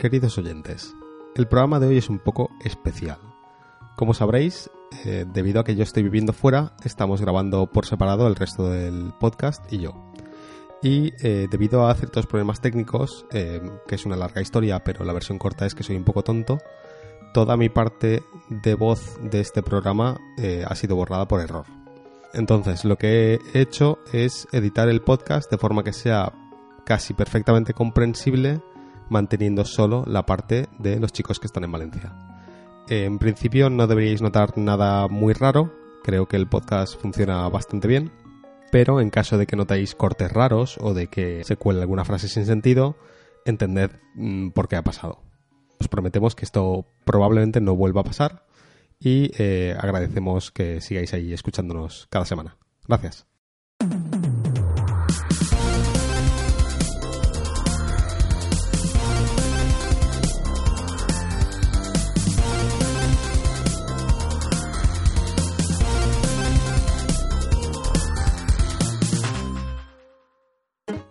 queridos oyentes. El programa de hoy es un poco especial. Como sabréis, eh, debido a que yo estoy viviendo fuera, estamos grabando por separado el resto del podcast y yo. Y eh, debido a ciertos problemas técnicos, eh, que es una larga historia, pero la versión corta es que soy un poco tonto, toda mi parte de voz de este programa ha sido borrada por error. Entonces, lo que he hecho es editar el podcast de forma que sea casi perfectamente comprensible manteniendo solo la parte de los chicos que están en Valencia. En principio no deberíais notar nada muy raro, creo que el podcast funciona bastante bien, pero en caso de que notéis cortes raros o de que se cuele alguna frase sin sentido, entended mm, por qué ha pasado. Os prometemos que esto probablemente no vuelva a pasar y eh, agradecemos que sigáis ahí escuchándonos cada semana. Gracias.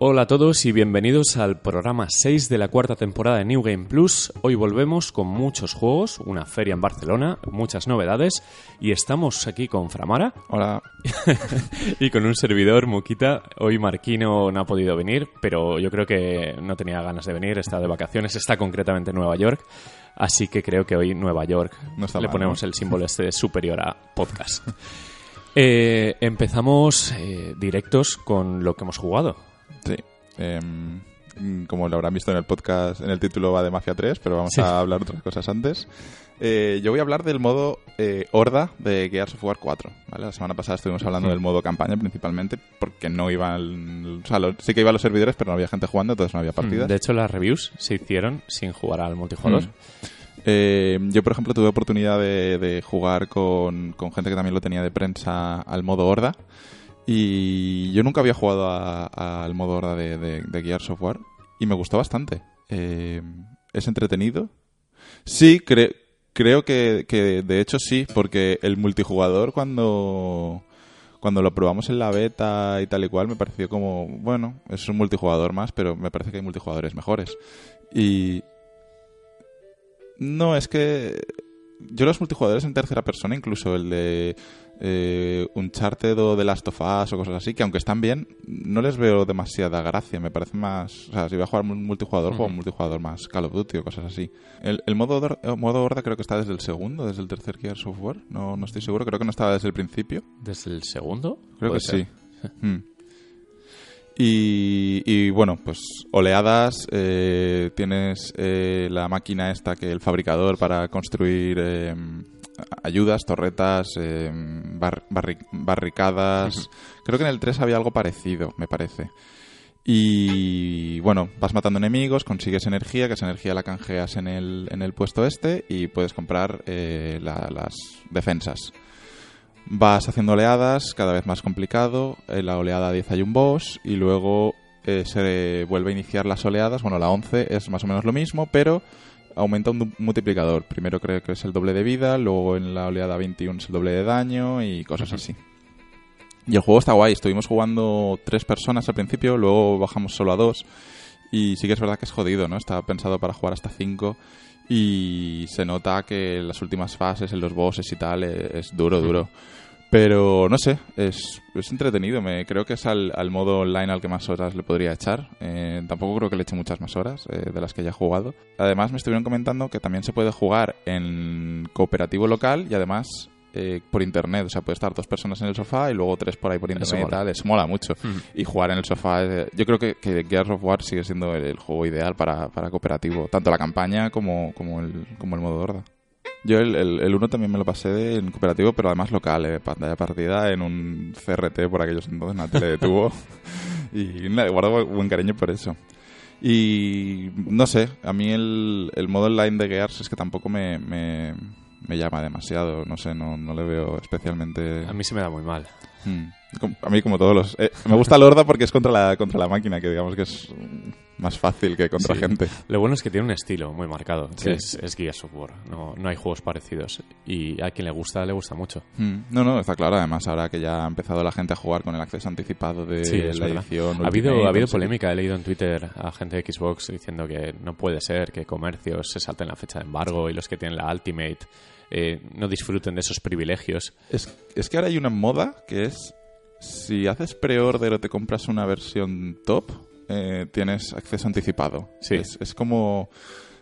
Hola a todos y bienvenidos al programa 6 de la cuarta temporada de New Game Plus. Hoy volvemos con muchos juegos, una feria en Barcelona, muchas novedades y estamos aquí con Framara. Hola. y con un servidor, Muquita. Hoy Marquino no ha podido venir, pero yo creo que no tenía ganas de venir, está de vacaciones, está concretamente en Nueva York. Así que creo que hoy Nueva York le ponemos el símbolo este superior a podcast. Eh, empezamos eh, directos con lo que hemos jugado. Sí. Em, como lo habrán visto en el podcast, en el título va de Mafia 3, pero vamos a hablar otras cosas antes. Eh, yo voy a hablar del modo eh, Horda de Gears of War 4. La semana pasada estuvimos hablando del modo campaña principalmente, porque no iban. O sea, sí que iban los servidores, pero no había gente jugando, entonces no había partidas. De hecho, las reviews se hicieron sin jugar al multijugador. Mm. Eh, yo, por ejemplo, tuve oportunidad de, jugar con, con, gente que también lo tenía de prensa al modo Horda. Y yo nunca había jugado al modo horda de, de, Gears Software y me gustó bastante. Eh, es entretenido. Sí, creo que, que, de hecho sí, porque el multijugador cuando, cuando lo probamos en la beta y tal y cual me pareció como, bueno, es un multijugador más, pero me parece que hay multijugadores mejores. Y... No, es que yo los multijugadores en tercera persona, incluso el de eh, Uncharted o The Last of Us o cosas así, que aunque están bien, no les veo demasiada gracia. Me parece más. O sea, si voy a jugar multijugador, juego un multijugador más Call of Duty o cosas así. El, modo, modo horda creo que está desde el segundo, desde el tercer Gear Software. No, no estoy seguro, creo que no estaba desde el principio. ¿Desde el segundo? Creo que sí. Hmm. Y, bueno, pues oleadas, eh, tienes eh, la máquina esta que el fabricador para construir eh, ayudas, torretas, barricadas. Creo que en el 3 había algo parecido, me parece. Y bueno, vas matando enemigos, consigues energía, que esa energía la canjeas en el, en el puesto este y puedes comprar las defensas. Vas haciendo oleadas, cada vez más complicado. En la oleada 10 hay un boss y luego eh, se vuelve a iniciar las oleadas. Bueno, la 11 es más o menos lo mismo, pero aumenta un multiplicador. Primero creo que es el doble de vida, luego en la oleada 21 es el doble de daño y cosas así. Y el juego está guay. Estuvimos jugando tres personas al principio, luego bajamos solo a dos. Y sí que es verdad que es jodido, ¿no? Está pensado para jugar hasta cinco. Y se nota que en las últimas fases, en los bosses y tal, e, es duro, duro. Pero no sé, es, es entretenido. Me, creo que es al, modo online al que más horas le podría echar. Eh, tampoco creo que le eche muchas más horas eh, de las que haya jugado. Además, me estuvieron comentando que también se puede jugar en cooperativo local y además eh, por internet. O sea, puede estar dos personas en el sofá y luego tres por ahí por internet y tal. Eso mola mucho. Y jugar en el sofá. yo creo que, que, Gears of War sigue siendo el, juego ideal para, para, cooperativo. Tanto la campaña como, como, el, como el modo horda. Yo el, el, 1 también me lo pasé en cooperativo, pero además local, eh, pantalla partida en un CRT por aquellos entonces, una tele de tubo. y guardo buen cariño por eso. Y no sé, a mí el, el modo online de Gears es que tampoco me, me, me llama demasiado. No sé, no, no le veo especialmente. A mí se me da muy mal. Mm. Com- A mí, como todos los. eh, me gusta el Horda porque es contra la, contra la máquina, que digamos que es más fácil que contra Sí. gente. Lo bueno es que tiene un estilo muy marcado, Sí. que es, es Gears of War. No, no hay juegos parecidos. Y a quien le gusta, le gusta mucho. Mm. No, no, está claro. Además, ahora que ya ha empezado la gente a jugar con el acceso anticipado de Sí, la verdad. edición. Ha habido, Ultimate, ha habido polémica, he leído en Twitter a gente de Xbox diciendo que no puede ser que comercios se salten la fecha de embargo y los que tienen la Ultimate eh, no disfruten de esos privilegios. Es, es que ahora hay una moda que es. Si haces pre-order o te compras una versión top, eh, tienes acceso anticipado. Sí. Es, es como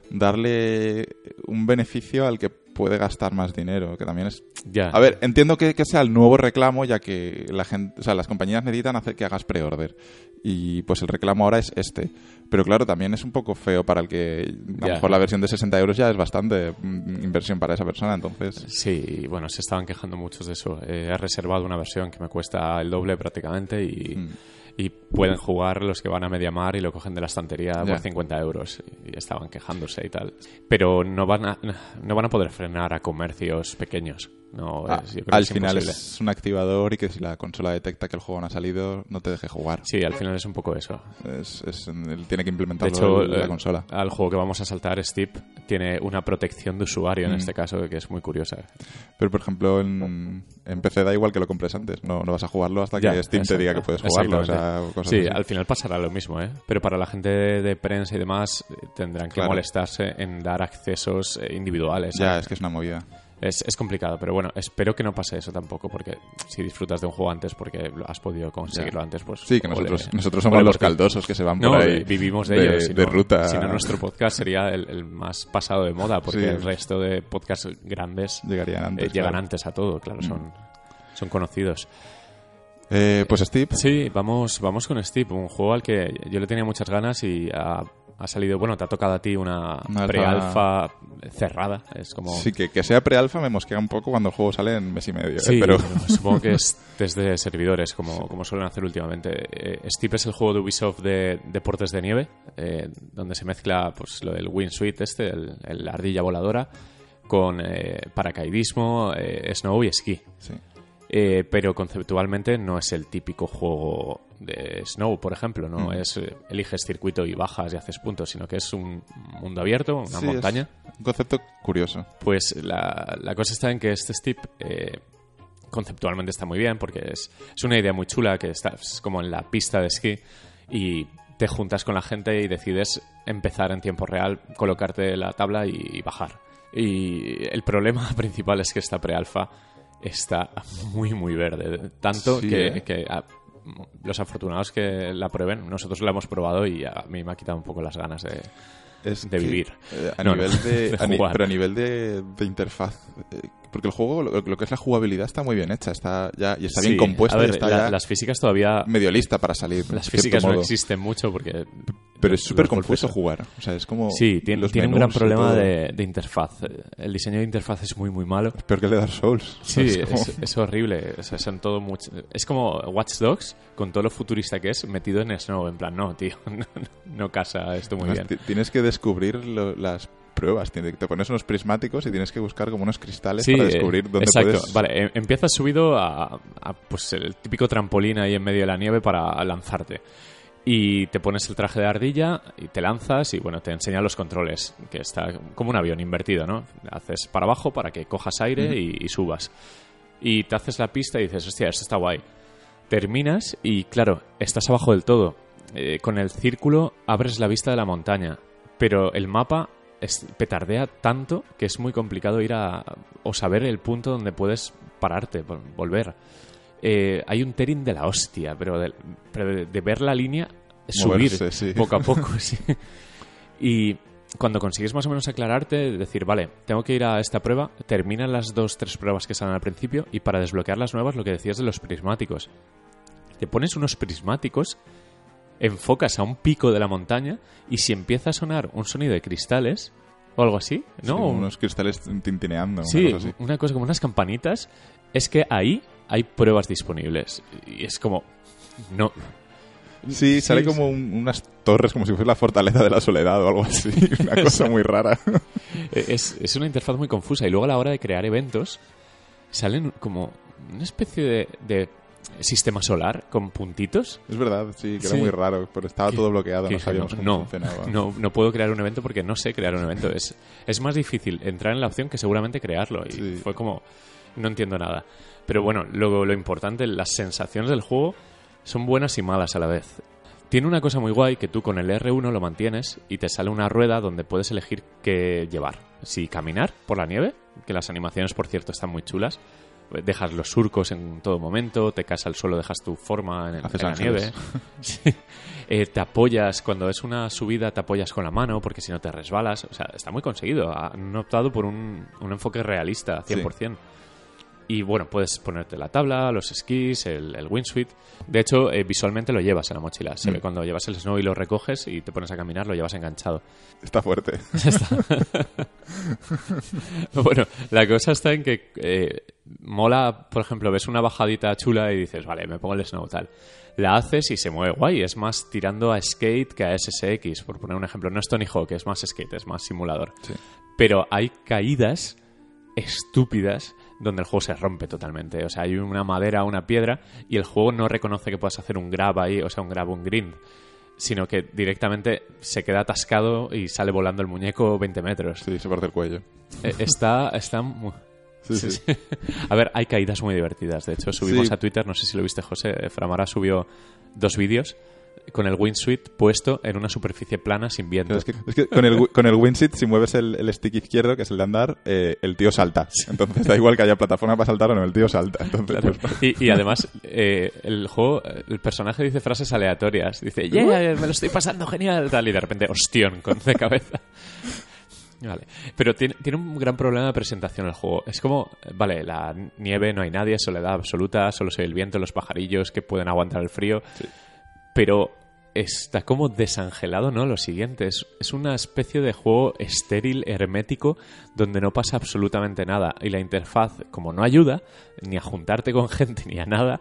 darle un beneficio al que puede gastar más dinero, que también es Ya. A ver, entiendo que, que sea el nuevo reclamo, ya que la gente, o sea, las compañías necesitan hacer que hagas pre-order. Y pues el reclamo ahora es este. Pero claro, también es un poco feo para el que a lo mejor la versión de 60 euros ya es bastante mm, inversión para esa persona, entonces... Sí, bueno, se estaban quejando muchos de eso. Eh, he reservado una versión que me cuesta el doble prácticamente y, Mm. Y pueden jugar los que van a Mediamar y lo cogen de la estantería por 50 euros. Y estaban quejándose y tal. Pero no van a, no van a poder frenar a comercios pequeños. No, Ah, es- yo creo al que es final imposible. es un activador y que si la consola detecta que el juego no ha salido, no te deje jugar. Sí, al final es un poco eso. Es, es- él tiene que De implementarlo hecho, la eh, consola. al juego que vamos a saltar, Steep, tiene una protección de usuario en Mm. este caso que es muy curiosa. Pero, por ejemplo, en, en PC da igual que lo compres antes. No, no vas a jugarlo hasta Ya, que Steam te diga que puedes jugarlo. O exactamente. sea, cosas Sí, así. al final pasará lo mismo, ¿eh? Pero para la gente de, de prensa y demás eh, tendrán que Claro. molestarse en dar accesos eh, individuales. Ya, ¿sabes? es que es una movida. Es, es complicado, pero bueno, espero que no pase eso tampoco, porque si disfrutas de un juego antes porque lo has podido conseguirlo Ya. antes, pues... Sí, que nosotros, nosotros somos los caldosos que se van No, por ahí. vivimos de, de. Si de no- ruta. Si no, nuestro podcast sería el, el más pasado de moda, porque Sí. el resto de podcasts grandes Llegarían eh, llegan claro. antes a todo, claro, son, son conocidos. Eh, pues Steve, Sí, vamos, vamos con Steve, un juego al que yo le tenía muchas ganas y ha, ha salido, bueno, te ha tocado a ti una, Una alfa- pre-alfa cerrada, es como... sí, que, que sea pre-alfa me mosquea un poco cuando el juego sale en mes y medio. eh, Sí, pero pero supongo que es desde servidores, como, como suelen hacer últimamente. Eh, Steep es el juego de Ubisoft de deportes de nieve, eh, donde se mezcla pues lo del Wingsuit este, el, el ardilla voladora, con paracaidismo, snow y esquí. sí. Pero conceptualmente no es el típico juego de Snow, por ejemplo. No Mm. es eh, eliges circuito y bajas y haces puntos, sino que es un mundo abierto, una Sí, montaña. un concepto curioso. Pues la, la cosa está en que este Steep eh, conceptualmente está muy bien porque es, es una idea muy chula que estás como en la pista de esquí y te juntas con la gente y decides empezar en tiempo real, colocarte la tabla y, y bajar. Y el problema principal es que esta prealfa está muy, muy verde. Tanto Sí, que, ¿eh? que, los afortunados que la prueben, nosotros la hemos probado y a mí me ha quitado un poco las ganas de, Es de que, vivir. eh, a No, nivel de, de a ni- pero a nivel de, de interfaz eh, porque el juego lo, lo que es la jugabilidad está muy bien hecha está ya y está bien compuesta a ver, y está la- ya las físicas todavía medio lista para salir Las físicas no existen mucho porque... pero es súper confuso jugar o sea es como Sí, tiene, tiene un gran problema de, de interfaz. El diseño de interfaz es muy, muy malo. peor que el de Dark Souls Sí, es como- es, es horrible. O sea, son todo mucho... Es como Watch Dogs, con todo lo futurista que es, metido en Snow. En plan, no, tío, no, no casa esto muy Además, bien. ti- Tienes que descubrir lo- las pruebas. Te pones unos prismáticos y tienes que buscar como unos cristales Sí, para descubrir eh, dónde exacto. puedes... Vale, em- empiezas subido a, a, pues el típico trampolín ahí en medio de la nieve para lanzarte. Y te pones el traje de ardilla y te lanzas y bueno, te enseña los controles, que está como un avión invertido, ¿no? Haces para abajo para que cojas aire y, y subas. Y te haces la pista y dices, hostia, esto está guay. Terminas y claro, estás abajo del todo. Eh, con el círculo abres la vista de la montaña, pero el mapa es- petardea tanto que es muy complicado ir a o saber el punto donde puedes pararte, vol- volver. Eh, hay un tearing de la hostia, pero de, pero de- de ver la línea subir sí. poco a poco, sí. Y cuando consigues más o menos aclararte, decir, vale, tengo que ir a esta prueba, terminan las dos, tres pruebas que salen al principio y para desbloquear las nuevas, lo que decías de los prismáticos. Te pones unos prismáticos, enfocas a un pico de la montaña y si empieza a sonar un sonido de cristales o algo así, Sí, ¿no? unos cristales tintineando. una Sí, cosa así. una cosa como unas campanitas, es que ahí hay pruebas disponibles. Y es como... No, Sí, sale sí. como un- unas torres, como si fuese la fortaleza de la soledad o algo así. Una cosa muy rara. Eh, Es, es una interfaz muy confusa y luego a la hora de crear eventos salen como una especie de, de sistema solar con puntitos. Es verdad, sí, que Sí. era muy raro, pero estaba todo bloqueado, Que no sabíamos cómo no, funcionaba. no, no puedo crear un evento porque no sé crear un evento. Es, es más difícil entrar en la opción que seguramente crearlo. Y Sí. fue como, no entiendo nada. Pero bueno, luego lo importante, las sensaciones del juego son buenas y malas a la vez. Tiene una cosa muy guay que tú con el R1 lo mantienes y te sale una rueda donde puedes elegir qué llevar. Si caminar por la nieve, que las animaciones por cierto están muy chulas, dejas los surcos en todo momento, te caes al suelo, dejas tu forma en, el- en la nieve. Sí. Eh, te apoyas, cuando es una subida te apoyas con la mano porque si no te resbalas. O sea, está muy conseguido. Han optado por un, un enfoque realista, 100%. Y bueno, puedes ponerte la tabla, los esquís, el, el windsuit. De hecho, eh, visualmente lo llevas en la mochila. Se Mm. ve cuando llevas el snow y lo recoges y te pones a caminar, lo llevas enganchado. Está fuerte. Bueno, la cosa está en que eh, mola, por ejemplo, ves una bajadita chula y dices, vale, me pongo el snow tal. La haces y se mueve guay, es más tirando a skate que a SSX, por poner un ejemplo. No es Tony Hawk, es más skate, es más simulador. Sí. Pero hay caídas estúpidas donde el juego se rompe totalmente. O sea, hay una madera, una piedra y el juego no reconoce que puedas hacer un grab ahí, o sea, un grab, un grind, sino que directamente se queda atascado y sale volando el muñeco 20 metros. Sí, se parte el cuello. Eh, Está, está mu- Sí, sí. Sí, sí. A ver, hay caídas muy divertidas. De hecho, subimos a Twitter, no sé si lo viste, José. Framara subió dos vídeos con el windsuit puesto en una superficie plana sin viento. Es que, es que con el, con el windsit, si mueves el, el stick izquierdo, que es el de andar, eh, el tío salta. Entonces da igual que haya plataforma para saltar o no, el tío salta. Entonces, Claro. pues, Y, y además, eh, el juego, el personaje dice frases aleatorias. Dice, yeah, me lo estoy pasando genial, tal. Y de repente, ostión, con de cabeza. Vale. Pero tiene, tiene un gran problema de presentación el juego. Es como, vale, la nieve, no hay nadie, soledad absoluta, solo soy el viento, los pajarillos que pueden aguantar el frío. Pero está como desangelado, ¿no? Lo siguiente, es, es una especie de juego estéril, hermético, donde no pasa absolutamente nada. Y la interfaz, como no ayuda, ni a juntarte con gente, ni a nada,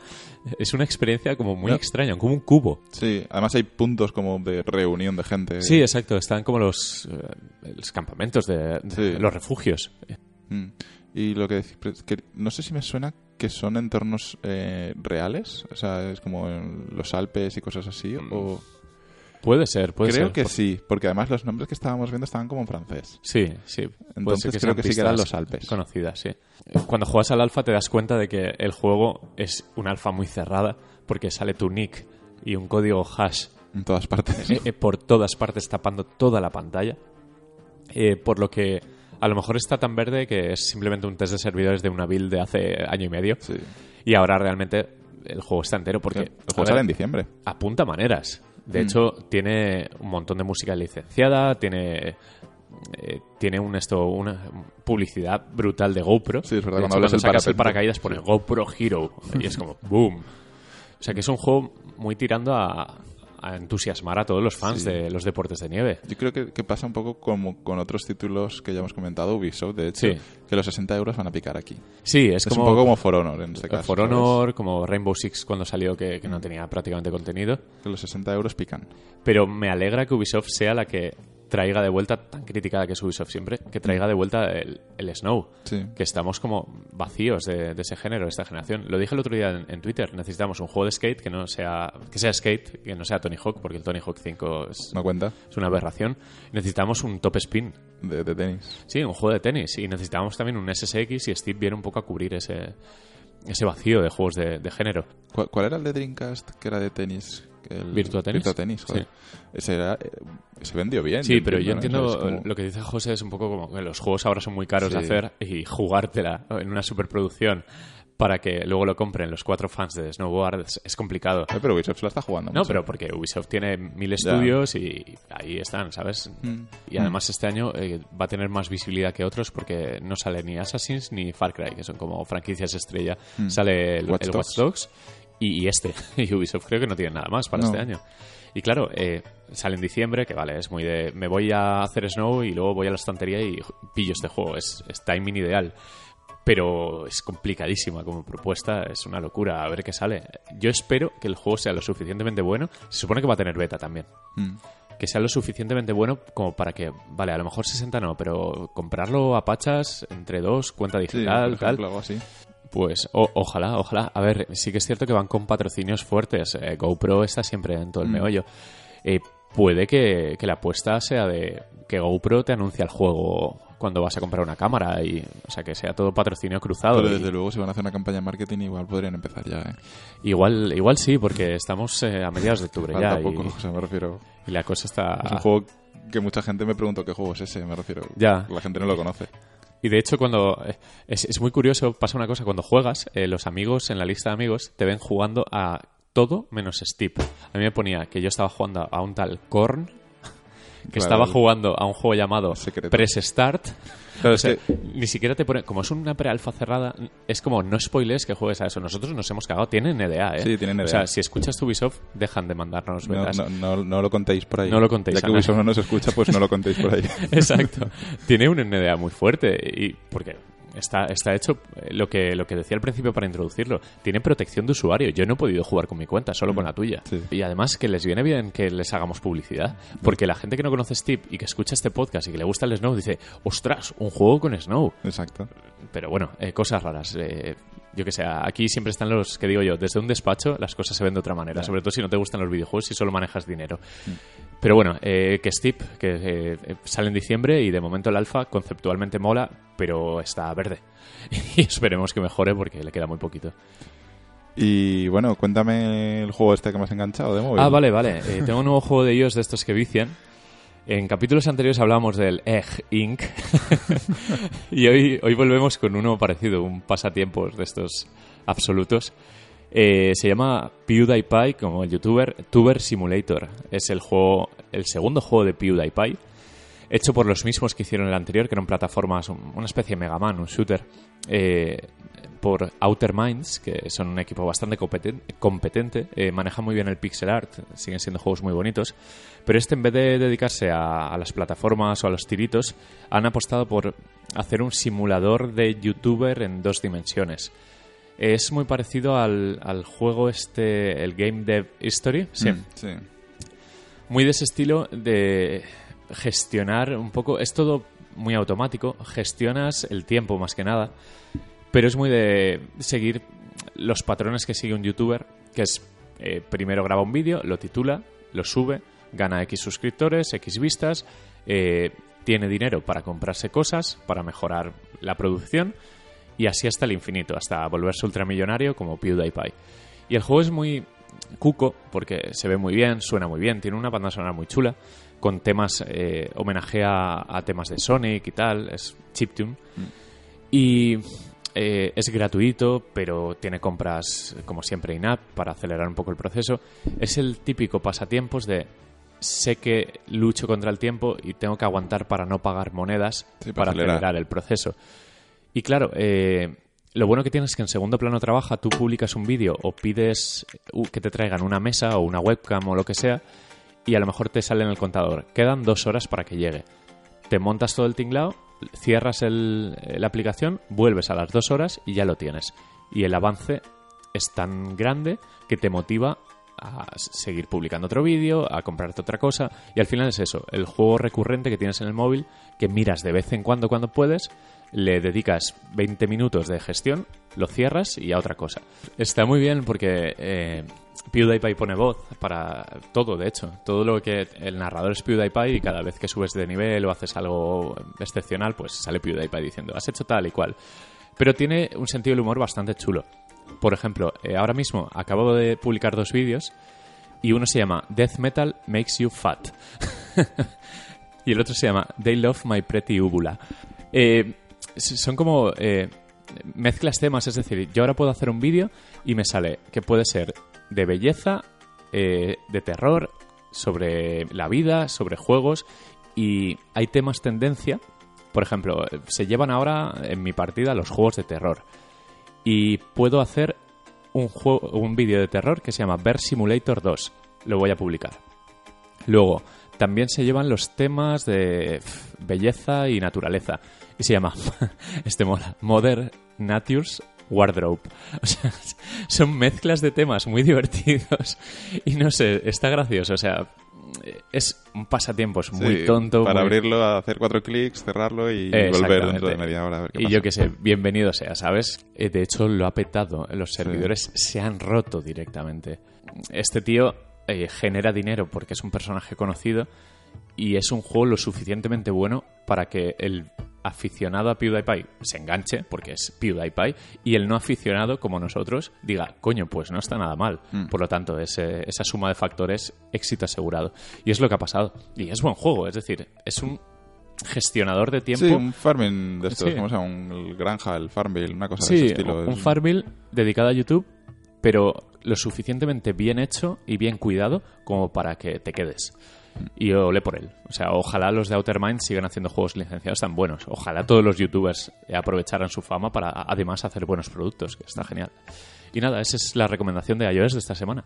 es una experiencia como muy extraña, como un cubo. sí, además hay puntos como de reunión de gente. Sí, exacto, están como los, eh, los campamentos, de, de Sí. los refugios. Mm. Y lo que, dec- pero que no sé si me suena que son entornos eh, reales, o sea, es como en los Alpes y cosas así, o... Puede ser, Mm. puede Creo ser. que Por- sí, porque además los nombres que estábamos viendo estaban como en francés. Sí, sí. Entonces creo que sí que eran los Alpes. Conocidas, sí. Cuando juegas al alfa te das cuenta de que el juego es un alfa muy cerrada porque sale tu nick y un código hash En todas partes. eh, eh, por todas partes tapando toda la pantalla. Eh, por lo que a lo mejor está tan verde que es simplemente un test de servidores de una build de hace año y medio. Sí. Y ahora realmente el juego está entero porque el a juego sale en diciembre. apunta maneras. De Mm. hecho, tiene un montón de música licenciada, tiene eh, tiene un esto una publicidad brutal de GoPro. Sí, es verdad, cuando hecho, hablas del sacas el parapente. paracaídas pone GoPro Hero y es como boom. O sea que es un juego muy tirando a, a entusiasmar a todos los fans Sí. de los deportes de nieve. Yo creo que, que pasa un poco como con otros títulos que ya hemos comentado, Ubisoft, de hecho, Sí. que los 60 euros van a picar aquí. Sí, es, Es, como un poco como For Honor en este caso. For ¿sabes? Honor, como Rainbow Six cuando salió que, que no tenía prácticamente contenido. Que los 60 euros pican. Pero me alegra que Ubisoft sea la que traiga de vuelta, tan criticada que es Ubisoft siempre, que traiga de vuelta el, el Snow. Sí. Que estamos como vacíos de, de ese género, de esta generación. Lo dije el otro día en, en Twitter, necesitamos un juego de skate que no sea que sea skate, que no sea Tony Hawk, porque el Tony Hawk 5 es, ¿No cuenta? es una aberración. Necesitamos un top spin. De, de tenis. Sí, un juego de tenis. Y necesitamos también un SSX y Steve viene un poco a cubrir ese, ese vacío de juegos de, de género. ¿Cuál, cuál era el de Dreamcast que era de tenis? El ¿Virtua Tennis? Virtua Tennis, joder. Ese era, eh, se vendió bien. Sí, pero yo ¿no? entiendo Es como- lo que dice José es un poco como que los juegos ahora son muy caros de Sí. hacer y jugártela en una superproducción para que luego lo compren los cuatro fans de Snowboard es, complicado. Pero Ubisoft la está jugando No, mucho. pero porque Ubisoft tiene mil Ya. estudios y ahí están, ¿sabes? Mm. Y además este año eh, va a tener más visibilidad que otros porque no sale ni Assassin's ni Far Cry, que son como franquicias estrella. Sale el Mm. Watch el. Watch Dogs y, y este. Y Ubisoft creo que no tiene nada más para No. este año. Y claro, eh, sale en diciembre, que vale, es muy de... Me voy a hacer Snow y luego voy a la estantería y pillo este juego. Es, es timing ideal. Pero es complicadísima como propuesta, es una locura, a ver qué sale. Yo espero que el juego sea lo suficientemente bueno. Se supone que va a tener beta también Mm. que sea lo suficientemente bueno como para que, vale, a lo mejor 60 no, pero comprarlo a pachas entre dos, cuenta Sí, digital, tal, ejemplo, algo así. Pues o- ojalá, ojalá. A ver, sí que es cierto que van con patrocinios fuertes. Eh, GoPro está siempre en todo el Mm. meollo. Eh, puede que, que la apuesta sea de que GoPro te anuncia el juego cuando vas a comprar una cámara y o sea que sea todo patrocinio cruzado Pero y- desde luego, si van a hacer una campaña de marketing, igual podrían empezar ya, ¿eh? igual igual sí porque estamos eh, a mediados de octubre Falta ya poco, y, o sea, me refiero... y la cosa está Es un juego que mucha gente me preguntó qué juego es ese, me refiero. Ya. La gente no lo conoce. Y de hecho, cuando eh, es, es muy curioso, pasa una cosa, cuando juegas, eh, los amigos en la lista de amigos te ven jugando a todo menos Steve. A mí me ponía que yo estaba jugando a un tal Korn, que Claro, estaba jugando a un juego llamado secreto. Press Start. Claro, O es sea, que- ni siquiera te pone, como es una prealfa cerrada, es como no spoilers que juegues a eso. Nosotros nos hemos cagado, tienen NDA, ¿eh? Sí, tienen O NDA. sea, si escuchas Ubisoft, dejan de mandarnos no, betas. no, no, no lo contéis por ahí. No lo contéis, Ya que Ana. Ubisoft no nos escucha, pues no lo contéis por ahí. Exacto. Tiene un NDA muy fuerte y porque está, está hecho eh, lo que, lo que decía al principio para introducirlo. Tiene protección de usuario. Yo no he podido jugar con mi cuenta, solo con la tuya. Sí. Y además que les viene bien que les hagamos publicidad. Porque la gente que no conoce Steve y que escucha este podcast y que le gusta el Snow dice, ostras, un juego con Snow. Exacto. Pero bueno, eh, cosas raras. eh, yo que sé, aquí siempre están los que digo yo, desde un despacho las cosas se ven de otra manera, sobre todo si no te gustan los videojuegos y solo manejas dinero. Pero bueno, eh, que Steep, que eh, eh, sale en diciembre y de momento el alfa conceptualmente mola, pero está verde. Y esperemos que mejore porque le queda muy poquito. Y bueno, cuéntame el juego este que me has enganchado de móvil. Ah, vale, vale. Eh, tengo un nuevo juego de ellos de estos que vician. En capítulos anteriores hablábamos del Egg Inc. y hoy, hoy volvemos con uno parecido, un pasatiempos de estos absolutos. Eh, se llama PewDiePie, como el youtuber, Tuber Simulator. Es el juego, el segundo juego de PewDiePie, hecho por los mismos que hicieron el anterior, que eran plataformas, un- una especie de Mega Man, un shooter, eh, por Outer Minds, que son un equipo bastante competen- competente, eh, maneja muy bien el pixel art, siguen siendo juegos muy bonitos, pero este en vez de dedicarse a, a las plataformas o a los tiritos, han apostado por hacer un simulador de youtuber en dos dimensiones. Es muy parecido al, al juego este, el Game Dev History, sí. Mm, sí. Muy de ese estilo de gestionar un poco. Es todo muy automático. Gestionas el tiempo más que nada. Pero es muy de seguir los patrones que sigue un youtuber. Que es eh, primero graba un vídeo, lo titula, lo sube, gana X suscriptores, X vistas. eh, tiene dinero para comprarse cosas, para mejorar la producción. Y así hasta el infinito, hasta volverse ultramillonario como PewDiePie. Y el juego es muy cuco porque se ve muy bien, suena muy bien, tiene una banda sonora muy chula, con temas, eh, homenajea a temas de Sonic y tal, es chiptune. Y eh, es gratuito, pero tiene compras, como siempre, in-app para acelerar un poco el proceso. Es el típico pasatiempos de sé que lucho contra el tiempo y tengo que aguantar para no pagar monedas Sí, para para acelerar. acelerar el proceso. Y claro, eh, lo bueno que tienes es que en segundo plano trabaja, tú publicas un vídeo o pides uh, que te traigan una mesa o una webcam o lo que sea y a lo mejor te sale en el contador. Quedan dos horas para que llegue. Te montas todo el tinglado, cierras el- la aplicación, vuelves a las dos horas y ya lo tienes. Y el avance es tan grande que te motiva a seguir publicando otro vídeo, a comprarte otra cosa. Y al final es eso, el juego recurrente que tienes en el móvil, que miras de vez en cuando cuando puedes, le dedicas 20 minutos de gestión, lo cierras y a otra cosa. Está muy bien porque eh, PewDiePie pone voz para todo, de hecho. Todo lo que el narrador es PewDiePie y cada vez que subes de nivel o haces algo excepcional, pues sale PewDiePie diciendo, has hecho tal y cual. Pero tiene un sentido del humor bastante chulo. Por ejemplo, eh, ahora mismo acabo de publicar dos vídeos y uno se llama Death Metal Makes You Fat y el otro se llama They Love My Pretty Úbula. Eh, son como eh, mezclas temas, es decir, yo ahora puedo hacer un vídeo y me sale que puede ser de belleza, de terror, sobre la vida, sobre juegos y hay temas tendencia. Por ejemplo, se llevan ahora en mi partida los juegos de terror y puedo hacer un, juego, un vídeo de terror que se llama Bear Simulator 2. Lo voy a publicar. Luego, también se llevan los temas de belleza y naturaleza. Y se llama, este mola, Modern Natures Wardrobe. O sea, son mezclas de temas muy divertidos. Y no sé, está gracioso. O sea, es un pasatiempo, es muy Sí, tonto. Para muy- abrirlo, hacer cuatro clics, cerrarlo y volver dentro de media hora. A ver qué Y pasa. yo qué sé, bienvenido sea, ¿sabes? Eh, De hecho, lo ha petado. Los servidores se han roto directamente. Este tío eh, genera dinero porque es un personaje conocido y es un juego lo suficientemente bueno para que el aficionado a PewDiePie se enganche, porque es PewDiePie, y el no aficionado, como nosotros, diga, coño, pues no está nada mal. Mm. Por lo tanto, ese- esa suma de factores, éxito asegurado. Y es lo que ha pasado. Y es buen juego, es decir, es un gestionador de tiempo. Sí, un farming de estos, Sí. ¿cómo se llama? Un, el Granja, el Farmville, una cosa de ese estilo. un Es- Farmville dedicado a YouTube, pero lo suficientemente bien hecho y bien cuidado como para que te quedes. Y ole por él. O sea, ojalá los de Outer Mind sigan haciendo juegos licenciados tan buenos. Ojalá todos los youtubers aprovecharan su fama para además hacer buenos productos, que está genial. Y nada, esa es la recomendación de iOS de esta semana.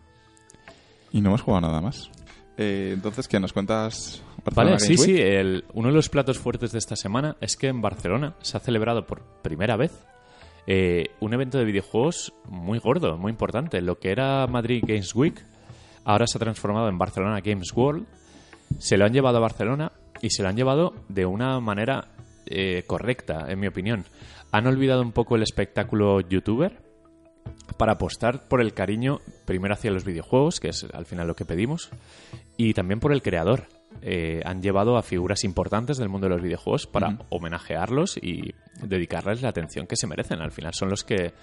Y no hemos jugado nada más. Eh, entonces, ¿qué nos cuentas? Vale, Barcelona sí, Games sí. Week? el- uno de los platos fuertes de esta semana es que en Barcelona se ha celebrado por primera vez eh, un evento de videojuegos muy gordo, muy importante. Lo que era Madrid Games Week ahora se ha transformado en Barcelona Games World. Se lo han llevado a Barcelona y se lo han llevado de una manera eh, correcta, en mi opinión. Han olvidado un poco el espectáculo youtuber para apostar por el cariño primero hacia los videojuegos, que es al final lo que pedimos, y también por el creador. Eh, han llevado a figuras importantes del mundo de los videojuegos para homenajearlos y dedicarles la atención que se merecen. Al final son los que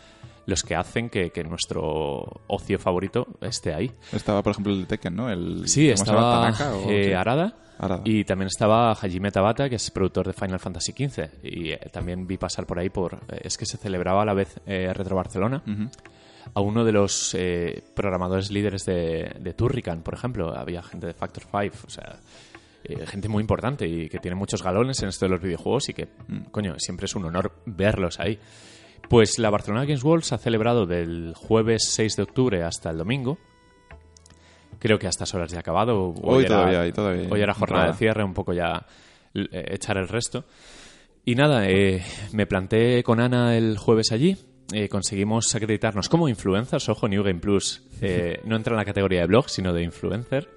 los que hacen que, que nuestro ocio favorito esté ahí. Estaba, por ejemplo, el Tekken, ¿no? El, Sí, estaba ¿Tanaka o eh? Arada, Arada. y también estaba Hajime Tabata, que es productor de Final Fantasy XV. Y eh, también vi pasar por ahí por... es que se celebraba a la vez Retro Barcelona Ujú. A uno de los eh, programadores líderes de, de Turrican, por ejemplo. Había gente de Factor 5, o sea, eh, gente muy importante y que tiene muchos galones en esto de los videojuegos y que, coño, siempre es un honor verlos ahí. Pues la Barcelona Games World se ha celebrado del jueves 6 de octubre hasta el domingo. Creo que a estas horas ya ha acabado. Hoy era- todavía hay, todavía Hoy era jornada de cierre, un poco ya eh, echar el resto. Y nada, eh, me planté con Ana el jueves allí. Eh, conseguimos acreditarnos como influencers. Ojo, New Game Plus eh, no entra en la categoría de blog, sino de influencer.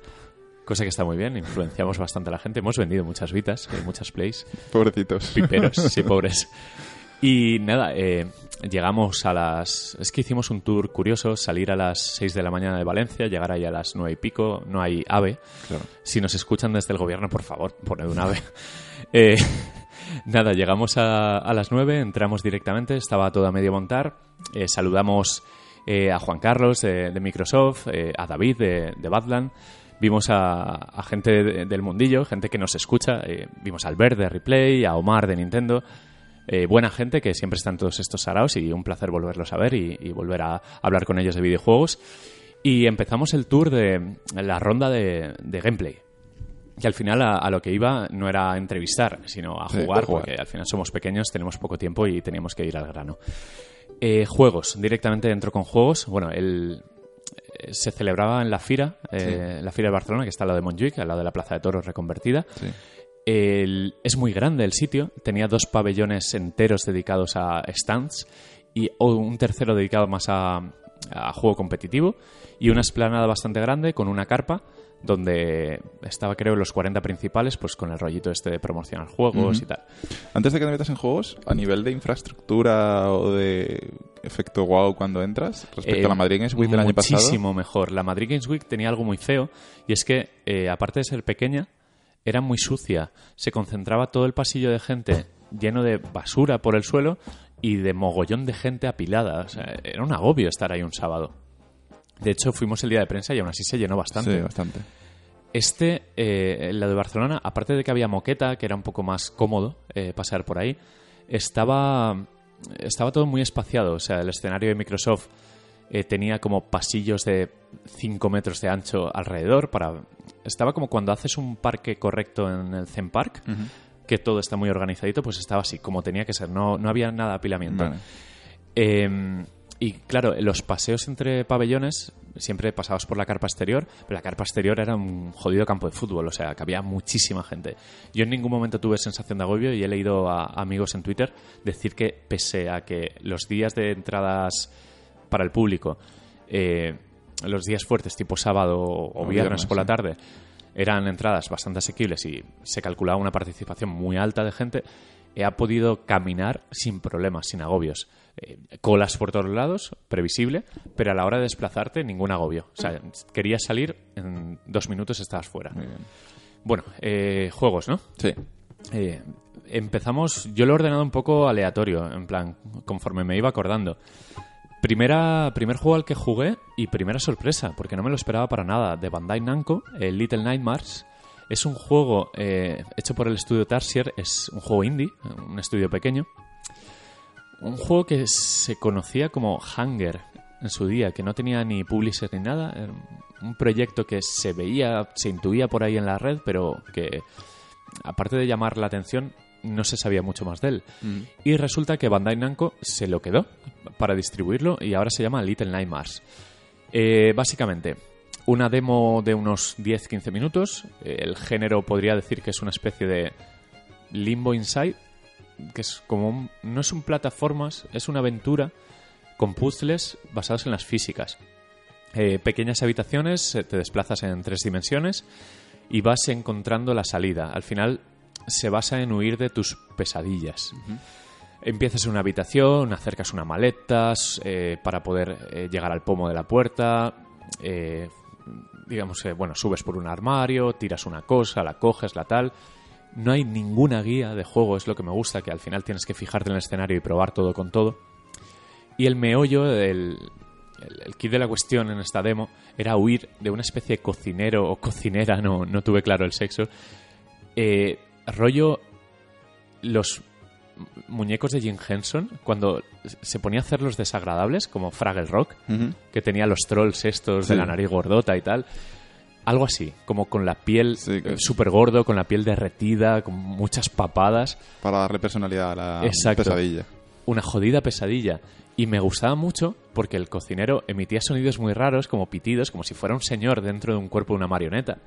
Cosa que está muy bien, influenciamos bastante a la gente. Hemos vendido muchas vitas, eh, muchas plays, Pobrecitos. piperos, sí, pobres. Y nada, eh, llegamos a las... Es que hicimos un tour curioso, salir a las 6 de la mañana de Valencia, llegar ahí a las 9 y pico, no hay AVE. Claro. Si nos escuchan desde el gobierno, por favor, poned un ave. Eh, nada, llegamos a, las 9, entramos directamente, estaba todo a medio montar. eh, saludamos eh, a Juan Carlos de, de Microsoft, eh, a David de, Badland. Vimos a, gente de- del mundillo, gente que nos escucha. eh, vimos a Albert de Replay, a Omar de Nintendo. Eh, buena gente que siempre están todos estos saraos y un placer volverlos a ver y, volver a hablar con ellos de videojuegos. Y empezamos el tour de la ronda de gameplay. Que al final a, a lo que iba no era entrevistar, sino a Sí, jugar, a jugar. porque al final somos pequeños, tenemos poco tiempo y teníamos que ir al grano. Eh, juegos, directamente entro con juegos. Bueno, el, eh, se celebraba en la Fira, eh, la Fira de Barcelona, que está al lado de Montjuic, al lado de la Plaza de Toros reconvertida. Sí. El- es muy grande el sitio, tenía dos pabellones enteros dedicados a stands y un tercero dedicado más a, a juego competitivo y una esplanada bastante grande con una carpa donde estaba creo los 40 principales pues con el rollito este de promocionar juegos Ujú. y tal. Antes de que te metas en juegos, a nivel de infraestructura o de efecto wow cuando entras, respecto Eh, a la Madrid Games Week del año pasado. Muchísimo mejor. La Madrid Games Week tenía algo muy feo y es que, eh, aparte de ser pequeña, era muy sucia. Se concentraba todo el pasillo de gente lleno de basura por el suelo y de mogollón de gente apilada. O sea, era un agobio estar ahí un sábado. De hecho, fuimos el día de prensa y aún así se llenó bastante. Sí, bastante. Este, eh, la de Barcelona, aparte de que había moqueta, que era un poco más cómodo eh, pasar por ahí, estaba, estaba todo muy espaciado. O sea, el escenario de Microsoft eh, tenía como pasillos de 5 metros de ancho alrededor. para Estaba como cuando haces un parque correcto en el Zen Park, que todo está muy organizadito, pues estaba así, como tenía que ser. No, no había nada de apilamiento. Vale. Y claro, los paseos entre pabellones siempre pasabas por la carpa exterior, pero la carpa exterior era un jodido campo de fútbol, o sea, que había muchísima gente. Yo en ningún momento tuve sensación de agobio y he leído a amigos en Twitter decir que pese a que los días de entradas para el público, eh, los días fuertes tipo sábado o O viernes por la tarde, eran entradas bastante asequibles y se calculaba una participación muy alta de gente, ha podido caminar sin problemas, sin agobios. Eh, colas por todos lados, previsible, pero a la hora de desplazarte, ningún agobio. O sea, querías salir, en dos minutos estabas fuera. Muy bien. Bueno, eh, juegos, ¿no? Sí. Eh, empezamos, yo lo he ordenado un poco aleatorio, en plan, conforme me iba acordando. Primera, primer juego al que jugué y primera sorpresa, porque no me lo esperaba para nada, de Bandai Namco, el Little Nightmares. Es un juego eh, hecho por el estudio Tarsier, es un juego indie, un estudio pequeño. Un juego que se conocía como Hunger en su día, que no tenía ni publisher ni nada. Era un proyecto que se veía, se intuía por ahí en la red, pero que aparte de llamar la atención, no se sabía mucho más de él. Y resulta que Bandai Namco se lo quedó para distribuirlo y ahora se llama Little Nightmares. Eh, básicamente, una demo de unos 10-15 minutos. El género podría decir que es una especie de Limbo Inside, que es como un- no es un plataformas, es una aventura con puzzles basados en las físicas. Eh, pequeñas habitaciones, eh, te desplazas en tres dimensiones y vas encontrando la salida. Al final se basa en huir de tus pesadillas. Empiezas en una habitación, acercas una maleta eh, para poder eh, llegar al pomo de la puerta. digamos que, bueno, subes por un armario, tiras una cosa, la coges, la tal. No hay ninguna guía de juego, es lo que me gusta, que al final tienes que fijarte en el escenario y probar todo con todo. Y el meollo, el, el, el kit de la cuestión en esta demo, era huir de una especie de cocinero o cocinera, no, no tuve claro el sexo. Eh, rollo los muñecos de Jim Henson, cuando se ponía a hacer los desagradables, como Fraggle Rock, que tenía los trolls estos de la nariz gordota y tal. Algo así, como con la piel Sí, que- súper gordo, con la piel derretida, con muchas papadas. Para darle personalidad a la Exacto. pesadilla. una jodida pesadilla. Y me gustaba mucho porque el cocinero emitía sonidos muy raros, como pitidos, como si fuera un señor dentro de un cuerpo de una marioneta.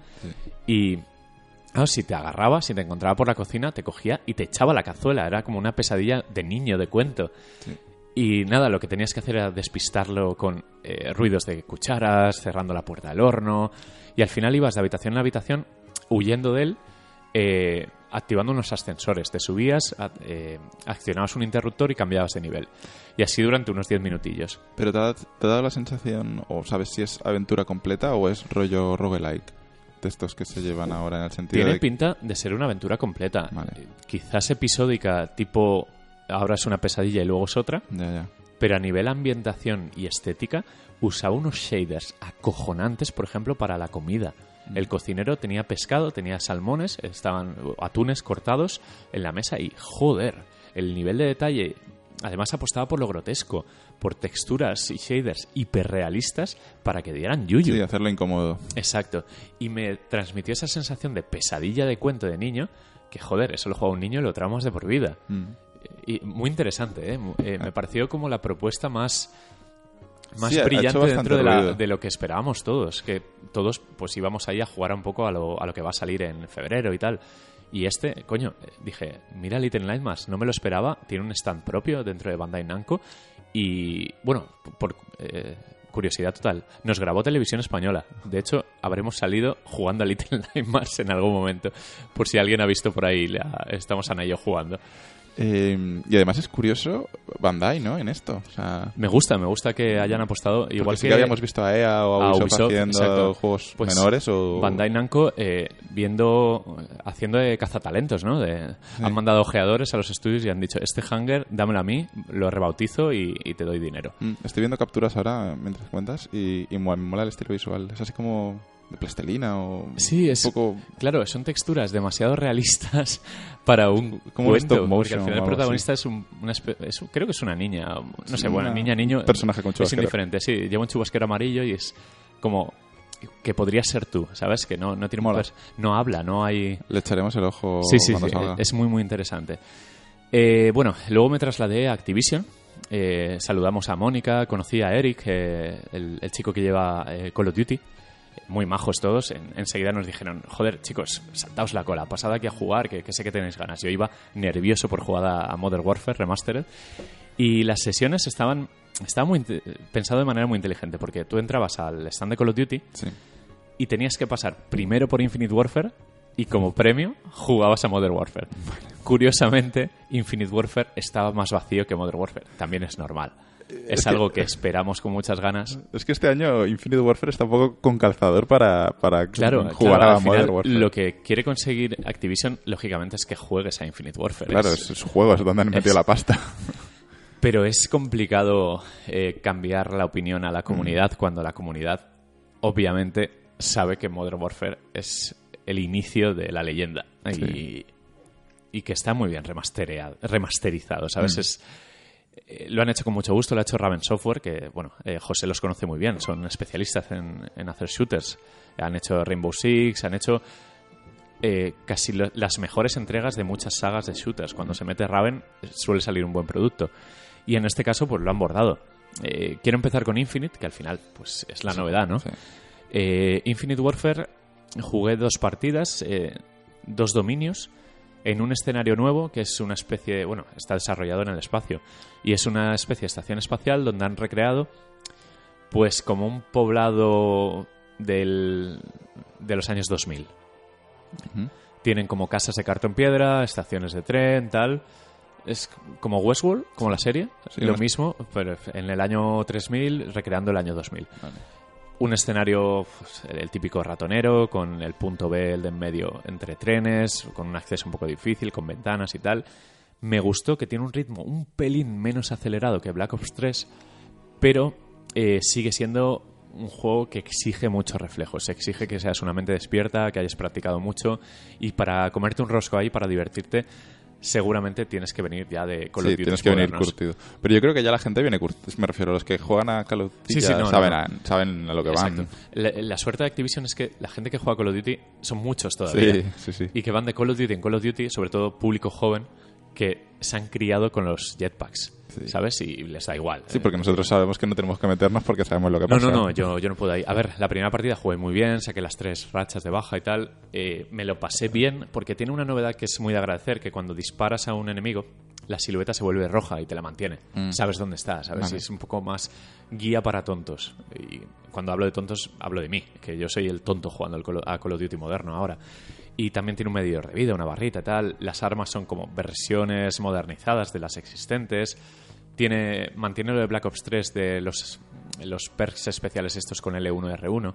Y claro, si te agarraba, si te encontraba por la cocina, te cogía y te echaba la cazuela. Era como una pesadilla de niño, de cuento. Y nada, lo que tenías que hacer era despistarlo con eh, ruidos de cucharas, cerrando la puerta del horno. Y al final ibas de habitación en habitación huyendo de él, eh, activando unos ascensores. Te subías, eh, accionabas un interruptor y cambiabas de nivel. Y así durante unos 10 minutillos. Pero ¿te ha, te ha dado la sensación, o sabes si es aventura completa o es rollo roguelike? De estos que se llevan ahora en el sentido Tiene de... pinta de ser una aventura completa. Vale. Quizás episódica, tipo ahora es una pesadilla y luego es otra. Ya, ya. Pero a nivel ambientación y estética usaba unos shaders acojonantes, por ejemplo, para la comida. El cocinero tenía pescado, tenía salmones, estaban atunes cortados en la mesa y joder, el nivel de detalle. Además apostaba por lo grotesco, por texturas y shaders hiperrealistas para que dieran yuyu. Sí, hacerlo incómodo. Exacto. Y me transmitió esa sensación de pesadilla de cuento de niño que, joder, eso lo juega un niño y lo traumas de por vida. Mm. Y muy interesante, ¿eh? Eh, me pareció como la propuesta más, más Sí, brillante dentro de, la- de lo que esperábamos todos. Que todos pues íbamos ahí a jugar un poco a lo, a lo que va a salir en febrero y tal. Y este, coño, eh, dije, mira Little Nightmares, no me lo esperaba, tiene un stand propio dentro de Bandai Namco y, bueno, por eh, curiosidad total, nos grabó Televisión Española. De hecho, habremos salido jugando a Little Nightmares en algún momento, por si alguien ha visto por ahí, la- estamos Ana y yo jugando. Eh, y además es curioso Bandai, ¿no? En esto. O sea, Me gusta, me gusta que hayan apostado, igual sí que, que habíamos visto a EA o a Ubisoft, Ubisoft, haciendo exacto. juegos Pues menores o... Bandai Namco eh, viendo, haciendo de cazatalentos, ¿no? De, Han mandado ojeadores a los estudios y han dicho, este hanger, dámelo a mí, lo rebautizo y, y te doy dinero. Mm, Estoy viendo capturas ahora mientras cuentas y, y me mola el estilo visual. Es así como de plastelina o Sí, es... un poco... Claro, son texturas demasiado realistas para un Como cuento, stop porque motion al final el protagonista es un, una es un- creo que es una niña, no sé, bueno, niña, niño, personaje con es indiferente, sí, lleva un chubasquero amarillo y es como que podría ser tú, ¿sabes? Que no, no tiene Mola. no habla, no hay Le echaremos el ojo Sí, sí, cuando sí, salga. es muy, muy interesante. Eh, bueno, luego me trasladé a Activision. Eh, saludamos a Mónica, conocí a Eric, eh, el, el chico que lleva Call of Duty. Muy majos todos. En- enseguida nos dijeron, joder, chicos, saltaos la cola, pasad aquí a jugar, que, que sé que tenéis ganas. Yo iba nervioso por jugar a, a Modern Warfare Remastered. Y las sesiones estaban... Estaba muy pensado de manera muy inteligente, porque tú entrabas al stand de Call of Duty Sí. y tenías que pasar primero por Infinite Warfare y como premio jugabas a Modern Warfare. Curiosamente, Infinite Warfare estaba más vacío que Modern Warfare. También es normal. Es, algo que esperamos con muchas ganas. Es que este año Infinite Warfare está un poco con calzador para, para Claro, jugar claro, a Modern Warfare. lo que quiere conseguir Activision, lógicamente, es que juegues a Infinite Warfare. Claro, Es- es, es su juego, es donde han metido es- la pasta. Pero es complicado eh, cambiar la opinión a la comunidad Mm. cuando la comunidad, obviamente, sabe que Modern Warfare es el inicio de la leyenda. Y, y que está muy bien remasterizado, ¿sabes? Mm. Es, eh, lo han hecho con mucho gusto, lo ha hecho Raven Software, que, bueno, eh, José los conoce muy bien, son especialistas en, en hacer shooters. Han hecho Rainbow Six, han hecho eh, casi lo- las mejores entregas de muchas sagas de shooters. Cuando se mete Raven suele salir un buen producto. Y en este caso, pues lo han bordado. Quiero empezar con Infinite, que al final pues es la novedad, ¿no? Sí. Infinite Warfare jugué dos partidas, eh, dos dominios, en un escenario nuevo que es una especie, bueno, está desarrollado en el espacio y es una especie de estación espacial donde han recreado pues como un poblado del, de los años 2000. Ujú. Tienen como casas de cartón piedra, estaciones de tren, tal. Es como Westworld, como la serie. Sí, lo mismo, pero en el año 3000 recreando el año 2000. Vale. Un escenario, pues, el típico ratonero, con el punto B, el de en medio, entre trenes, con un acceso un poco difícil, con ventanas y tal. Me gustó que tiene un ritmo un pelín menos acelerado que Black Ops 3, pero eh, sigue siendo un juego que exige muchos reflejos. Exige que seas una mente despierta, que hayas practicado mucho y para comerte un rosco ahí, para divertirte, seguramente tienes que venir ya de Call of Sí, Duty tienes que venir curtido. Pero yo creo que ya la gente viene curtida. Me refiero a los que juegan a Call of Duty Sí, sí, no, saben, no. A, saben a lo que van. La, la suerte de Activision es que la gente que juega Call of Duty son muchos todavía. Sí, sí, sí. Y que van de Call of Duty en Call of Duty, sobre todo público joven, que se han criado con los jetpacks, Sí. ¿sabes? Y les da igual. Sí, porque nosotros sabemos que no tenemos que meternos porque sabemos lo que No, pasa. no, no, yo, yo no puedo ahí. A ver, la primera partida jugué muy bien, saqué las tres rachas de baja y tal. Eh, me lo pasé bien porque tiene una novedad que es muy de agradecer, que cuando disparas a un enemigo, la silueta se vuelve roja y te la mantiene. Mm. Sabes dónde está, ¿sabes? Vale. Es un poco más guía para tontos. Y cuando hablo de tontos, hablo de mí, que yo soy el tonto jugando a Call of Duty moderno ahora. Y también tiene un medidor de vida, una barrita y tal. Las armas son como versiones modernizadas de las existentes. Tiene, mantiene lo de Black Ops 3 de los, los perks especiales estos con L1 y R1,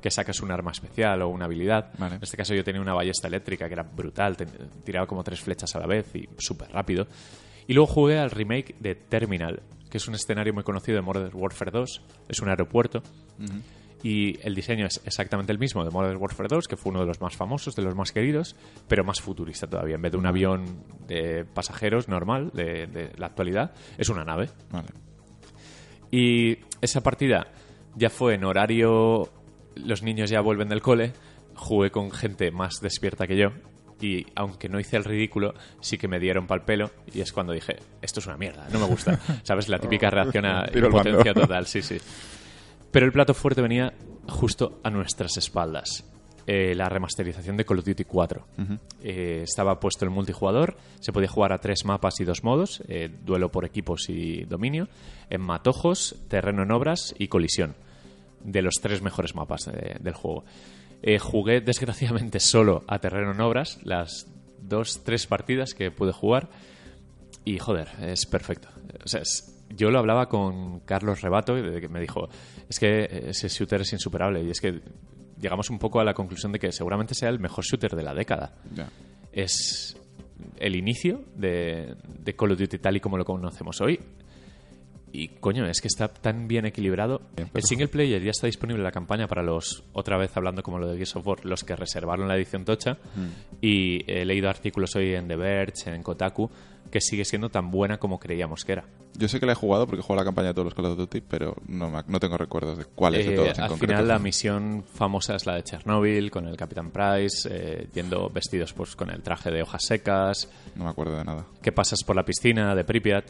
que sacas un arma especial o una habilidad. Vale. En este caso yo tenía una ballesta eléctrica que era brutal, te- tiraba como tres flechas a la vez y súper rápido. Y luego jugué al remake de Terminal, que es un escenario muy conocido de Modern Warfare 2, es un aeropuerto. Y el diseño es exactamente el mismo de Modern Warfare 2, que fue uno de los más famosos, de los más queridos, pero más futurista todavía. En vez de un avión de pasajeros normal de, de la actualidad, es una nave. Vale. Y esa partida ya fue en horario. Los niños ya vuelven del cole. Jugué con gente más despierta que yo. Y aunque no hice el ridículo, sí que me dieron pal pelo. Y es cuando dije: Esto es una mierda, no me gusta. ¿Sabes? La típica reacción a impotencia total, sí, sí. Pero el plato fuerte venía justo a nuestras espaldas. Eh, la remasterización de Call of Duty 4. Eh, estaba puesto el multijugador, se podía jugar a tres mapas y dos modos, eh, duelo por equipos y dominio, en matojos, terreno en obras y colisión, de los tres mejores mapas de- del juego. Jugué desgraciadamente solo a terreno en obras, las dos, tres partidas que pude jugar, y joder, es perfecto. O sea, es- yo lo hablaba con Carlos Rebato, que me dijo, es que ese shooter es insuperable, y es que llegamos un poco a la conclusión de que seguramente sea el mejor shooter de la década es el inicio de, de Call of Duty tal y como lo conocemos hoy. Y coño, es que está tan bien equilibrado. Bien, El single player ya está disponible en la campaña para los, otra vez hablando como lo de Gears of War, los que reservaron la edición tocha. Mm. Y he leído artículos hoy en The Verge, en Kotaku, que sigue siendo tan buena como creíamos que era. Yo sé que la he jugado porque he jugado la campaña de todos los Call of Duty, pero no, me ac- no tengo recuerdos de cuáles de Eh, todos en al concreto. final la misión famosa es la de Chernobyl, con el Capitán Price, eh, yendo vestidos pues con el traje de hojas secas, No me acuerdo de nada. que pasas por la piscina de Pripyat.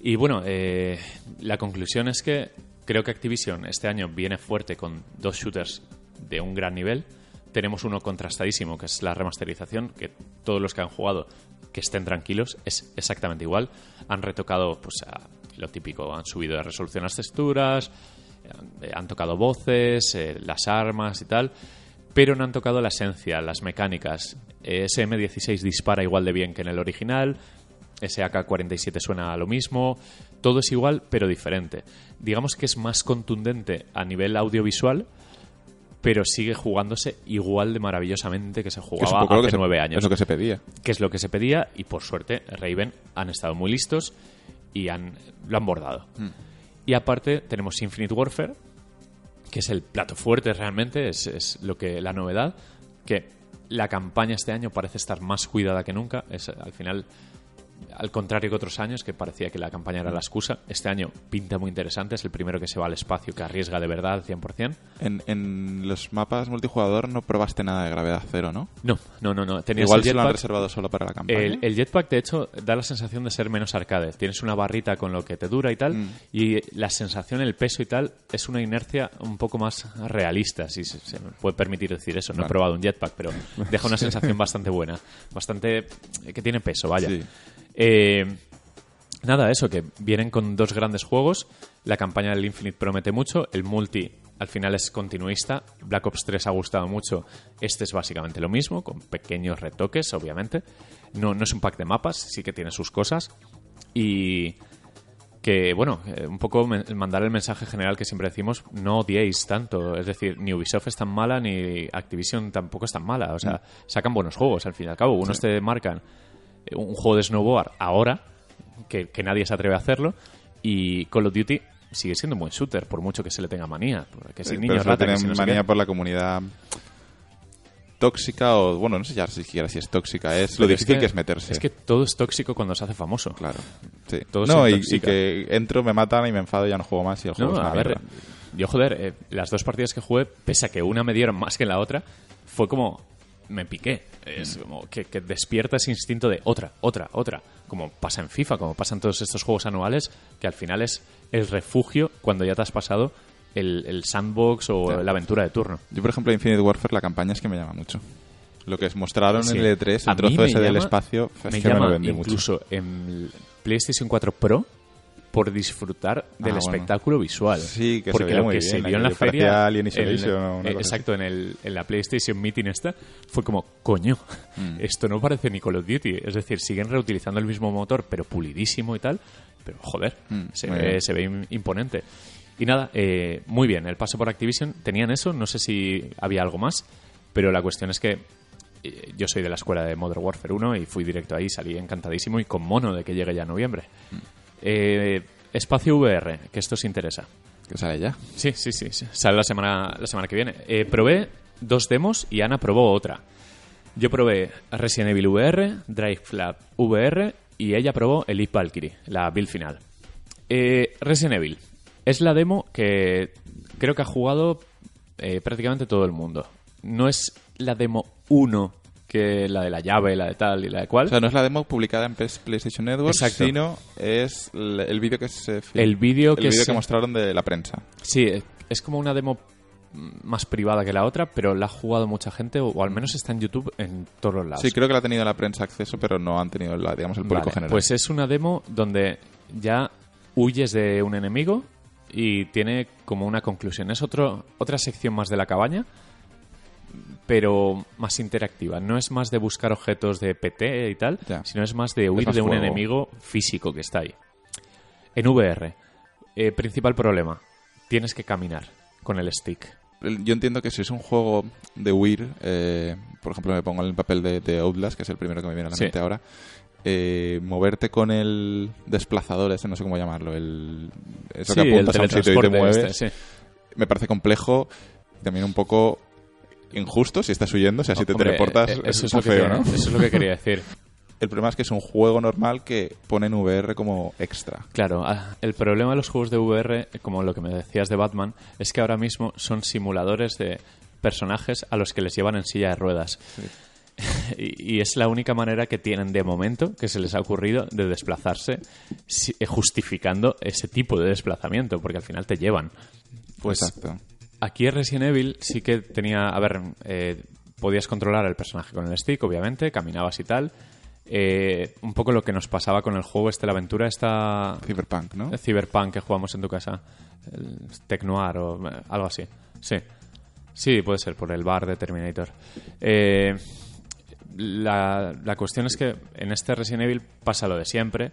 Y bueno, eh, la conclusión es que creo que Activision este año viene fuerte con dos shooters de un gran nivel. Tenemos uno contrastadísimo, que es la remasterización, que todos los que han jugado que estén tranquilos, es exactamente igual. Han retocado pues lo típico, han subido de resolución las texturas, Eh, Han tocado voces, eh, las armas y tal, pero no han tocado la esencia, las mecánicas. Eh, SM16 dispara igual de bien que en el original, SAK-47 suena a lo mismo, todo es igual pero diferente. Digamos que es más contundente a nivel audiovisual, pero sigue jugándose igual de maravillosamente que se jugaba hace que se- nueve años Es lo que se pedía. que es lo que se pedía y por suerte Raven han estado muy listos y han, lo han bordado. Y aparte tenemos Infinite Warfare, que es el plato fuerte realmente, es, es lo que la novedad, que la campaña este año parece estar más cuidada que nunca, es al final al contrario que otros años que parecía que la campaña era la excusa, este año pinta muy interesante, es el primero que se va al espacio que arriesga de verdad al 100%. En, en los mapas multijugador no probaste nada de gravedad cero, ¿no? No, no, no, no. Tenías Igual el se lo han reservado solo para la campaña. El, el jetpack, de hecho, da la sensación de ser menos arcade. Tienes una barrita con lo que te dura y tal, Mm. y la sensación, el peso y tal, es una inercia un poco más realista, si se, se me puede permitir decir eso. No he probado un jetpack, pero deja una sensación bastante buena, bastante que tiene peso, vaya. Sí. Eh, nada, eso, que vienen con dos grandes juegos. La campaña del Infinite promete mucho. El multi al final es continuista. Black Ops 3 ha gustado mucho. Este es básicamente lo mismo, con pequeños retoques, obviamente. No, no es un pack de mapas, sí que tiene sus cosas. Y que, bueno, eh, un poco mandar el mensaje general que siempre decimos, no odiéis tanto. Es decir, ni Ubisoft es tan mala, ni Activision tampoco es tan mala. O sea, sacan buenos juegos, al fin y al cabo. Unos te marcan un juego de snowboard ahora, que, que nadie se atreve a hacerlo, y Call of Duty sigue siendo un buen shooter, por mucho que se le tenga manía. Que si niños que si no manía por la comunidad tóxica o, bueno, no sé ya siquiera si es tóxica, es lo difícil que, es meterse. Es que todo es tóxico cuando se hace famoso. Claro. Sí. Todo no, y, y que entro, me matan y me enfado y ya no juego más y el juego No, es una a ver, yo joder, eh, las dos partidas que jugué, pese a que una me dieron más que la otra, fue como me piqué. Es como que, que despierta ese instinto de otra, otra, otra. Como pasa en FIFA, como pasa en todos estos juegos anuales, que al final es el refugio cuando ya te has pasado el, el sandbox o Claro. la aventura de turno. Yo, por ejemplo, Infinite Warfare, la campaña es que me llama mucho. Lo que es mostraron Sí. en el E3, A el trozo ese del llama- espacio, es me que me llama lo vendí mucho. incluso en PlayStation 4 Pro por disfrutar del Ah, bueno. espectáculo visual. Sí, que se Porque veía lo muy que bien, se vio en la feria, Alien una eh, exacto, en, el, en la PlayStation Meeting esta, fue como, coño, Mm. esto no parece ni Call of Duty. Es decir, siguen reutilizando el mismo motor, pero pulidísimo y tal, pero joder, Mm, se, ve, se imponente. Y nada, eh, muy bien, el paso por Activision, tenían eso, no sé si había algo más, pero la cuestión es que eh, yo soy de la escuela de Modern Warfare 1 y fui directo ahí, salí encantadísimo y con mono de que llegue ya noviembre. Eh, espacio VR, que esto os interesa. Que sale ya. Sí, sí, sí. Sale la semana, la semana que viene. Eh, probé dos demos y Ana probó otra. Yo probé Resident Evil VR, Drive Club VR y ella probó Elite Valkyrie, la build final. Eh, Resident Evil es la demo que creo que ha jugado eh, prácticamente todo el mundo. No es la demo 1 que la de la llave, la de tal y la de cual. O sea, no es la demo publicada en PlayStation Network, Exacto. sino es el, vídeo que se El vídeo que vídeo se- que mostraron de la prensa. Sí, es como una demo más privada que la otra, pero la ha jugado mucha gente, o, o al menos está en YouTube en todos los lados. Sí, creo que la ha tenido la prensa acceso, pero no han tenido la, digamos, el público Vale, general. Pues es una demo donde ya huyes de un enemigo y tiene como una conclusión. Es otro, otra sección más de la cabaña, pero más interactiva. No es más de buscar objetos de PT y tal, sino es más de huir más de un enemigo físico que está ahí. En VR, eh, principal problema, tienes que caminar con el stick. El- Yo entiendo que si es un juego de huir, eh, por ejemplo, me pongo en el papel de, de Outlast, que es el primero que me viene a la Sí. mente ahora, eh, moverte con el desplazador, ese no sé cómo llamarlo, el, eso Sí, que el apuntas a un sitio y te mueves, este, sí. me parece complejo y también un poco injusto si estás huyendo, o sea, si te Hombre, teleportas eh, es, eso es, muy feo, quería- ¿no? eso es lo que quería decir. El problema es que es un juego normal que pone en VR como extra. Claro, ah, el problema de los juegos de VR, como lo que me decías de Batman, es que ahora mismo son simuladores de personajes a los que les llevan en silla de ruedas. y, y es la única manera que tienen de momento que se les ha ocurrido de desplazarse eh, justificando ese tipo de desplazamiento, porque al final te llevan. Pues Exacto. Aquí en Resident Evil sí que tenía, a ver, eh, podías controlar al personaje con el stick, obviamente, caminabas y tal. eh, un poco lo que nos pasaba con el juego este, la aventura esta... Cyberpunk, ¿no? El Cyberpunk que jugamos en tu casa. El Tecnoir o eh, algo así. Sí. Sí, puede ser, por el bar de Terminator. Eh, la, la cuestión es que en este Resident Evil pasa lo de siempre.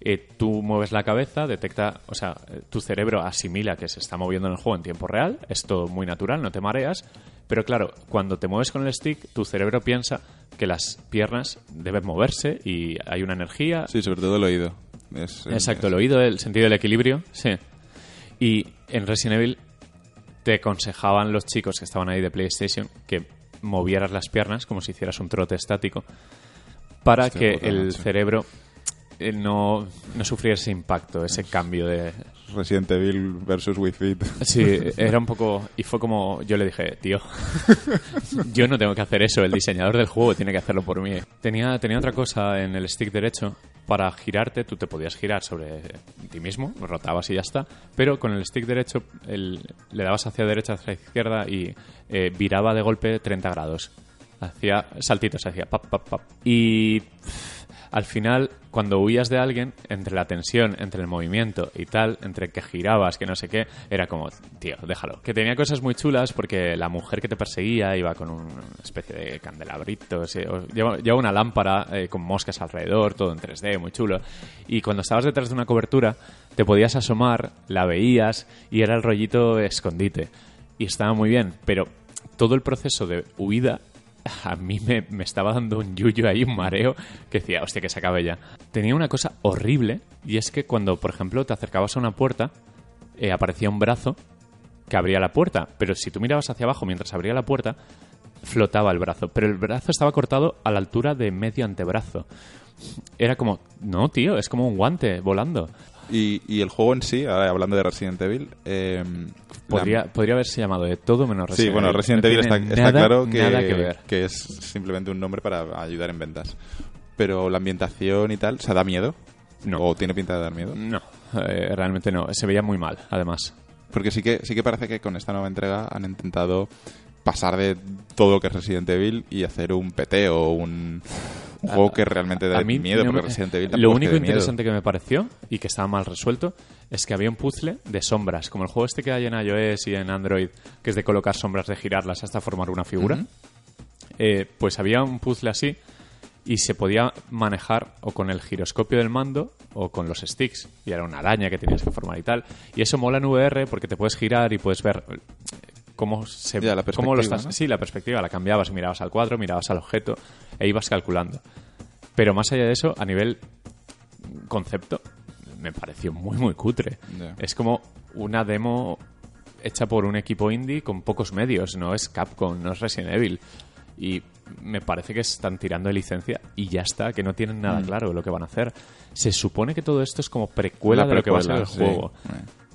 Eh, tú mueves la cabeza, detecta, o sea, eh, tu cerebro asimila que se está moviendo en el juego en tiempo real, es todo muy natural, no te mareas, pero claro, cuando te mueves con el stick, tu cerebro piensa que las piernas deben moverse y hay una energía. Sí, sobre todo el oído. Es- Exacto, es- el oído, el sentido del equilibrio, sí. Y en Resident Evil te aconsejaban los chicos que estaban ahí de PlayStation que movieras las piernas como si hicieras un trote estático para Hostia que el cerebro no, no sufriera ese impacto, ese cambio de... Resident Evil versus Wii Fit. Sí, era un poco... Y fue como... Yo le dije, tío, yo no tengo que hacer eso, el diseñador del juego tiene que hacerlo por mí. Tenía, tenía otra cosa en el stick derecho. Para girarte, tú te podías girar sobre ti mismo, rotabas y ya está. Pero con el stick derecho el- le dabas hacia derecha, hacia izquierda y eh, viraba de golpe 30 grados. Hacía saltitos, hacía pap, pap, pap. Y pff, al final, cuando huías de alguien, entre la tensión, entre el movimiento y tal, entre que girabas, que no sé qué, era como, tío, déjalo. Que tenía cosas muy chulas porque la mujer que te perseguía iba con una especie de candelabrito, sí, o- lleva una lámpara eh, con moscas alrededor, todo en 3D, muy chulo. Y cuando estabas detrás de una cobertura, te podías asomar, la veías y era el rollito escondite. Y estaba muy bien, pero todo el proceso de huida a mí me, me estaba dando un yuyo ahí, un mareo, que decía, hostia, que se acabe ya. Tenía una cosa horrible, y es que cuando, por ejemplo, te acercabas a una puerta, eh, aparecía un brazo que abría la puerta, pero si tú mirabas hacia abajo mientras abría la puerta, flotaba el brazo, pero el brazo estaba cortado a la altura de medio antebrazo. Era como, no, tío, es como un guante volando. Y, y el juego en sí, ahora hablando de Resident Evil, eh, Podría, la- podría haberse llamado de todo menos Sí, Resident bueno, Evil. Resident No Evil está, tiene está nada- claro que, que ver. que es simplemente un nombre para ayudar en ventas. Pero la ambientación y tal, ¿se da miedo? No. ¿O tiene pinta de dar miedo? No, eh, realmente no. Se veía muy mal, además. Porque sí que, sí que parece que con esta nueva entrega han intentado pasar de todo lo que es Resident Evil y hacer un PT o un, un juego que realmente da A mí miedo, no porque me- Resident Evil Lo que único miedo. interesante que me pareció y que estaba mal resuelto es que había un puzzle de sombras, como el juego este que hay en iOS y en Android, que es de colocar sombras, de girarlas hasta formar una figura. Eh, pues había un puzzle así y se podía manejar o con el giroscopio del mando o con los sticks. Y era una araña que tenías que formar y tal. Y eso mola en VR porque te puedes girar y puedes ver cómo se Ya, la cómo lo estás. ¿no? Sí, la perspectiva la cambiabas, mirabas al cuadro, mirabas al objeto e ibas calculando. Pero más allá de eso, a nivel concepto, me pareció muy, muy cutre. Es como una demo hecha por un equipo indie con pocos medios. No es Capcom, no es Resident Evil. Y me parece que están tirando de licencia y ya está, que no tienen nada claro lo que van a hacer. Se supone que todo esto es como precuela La de lo que va a ser el sí. juego.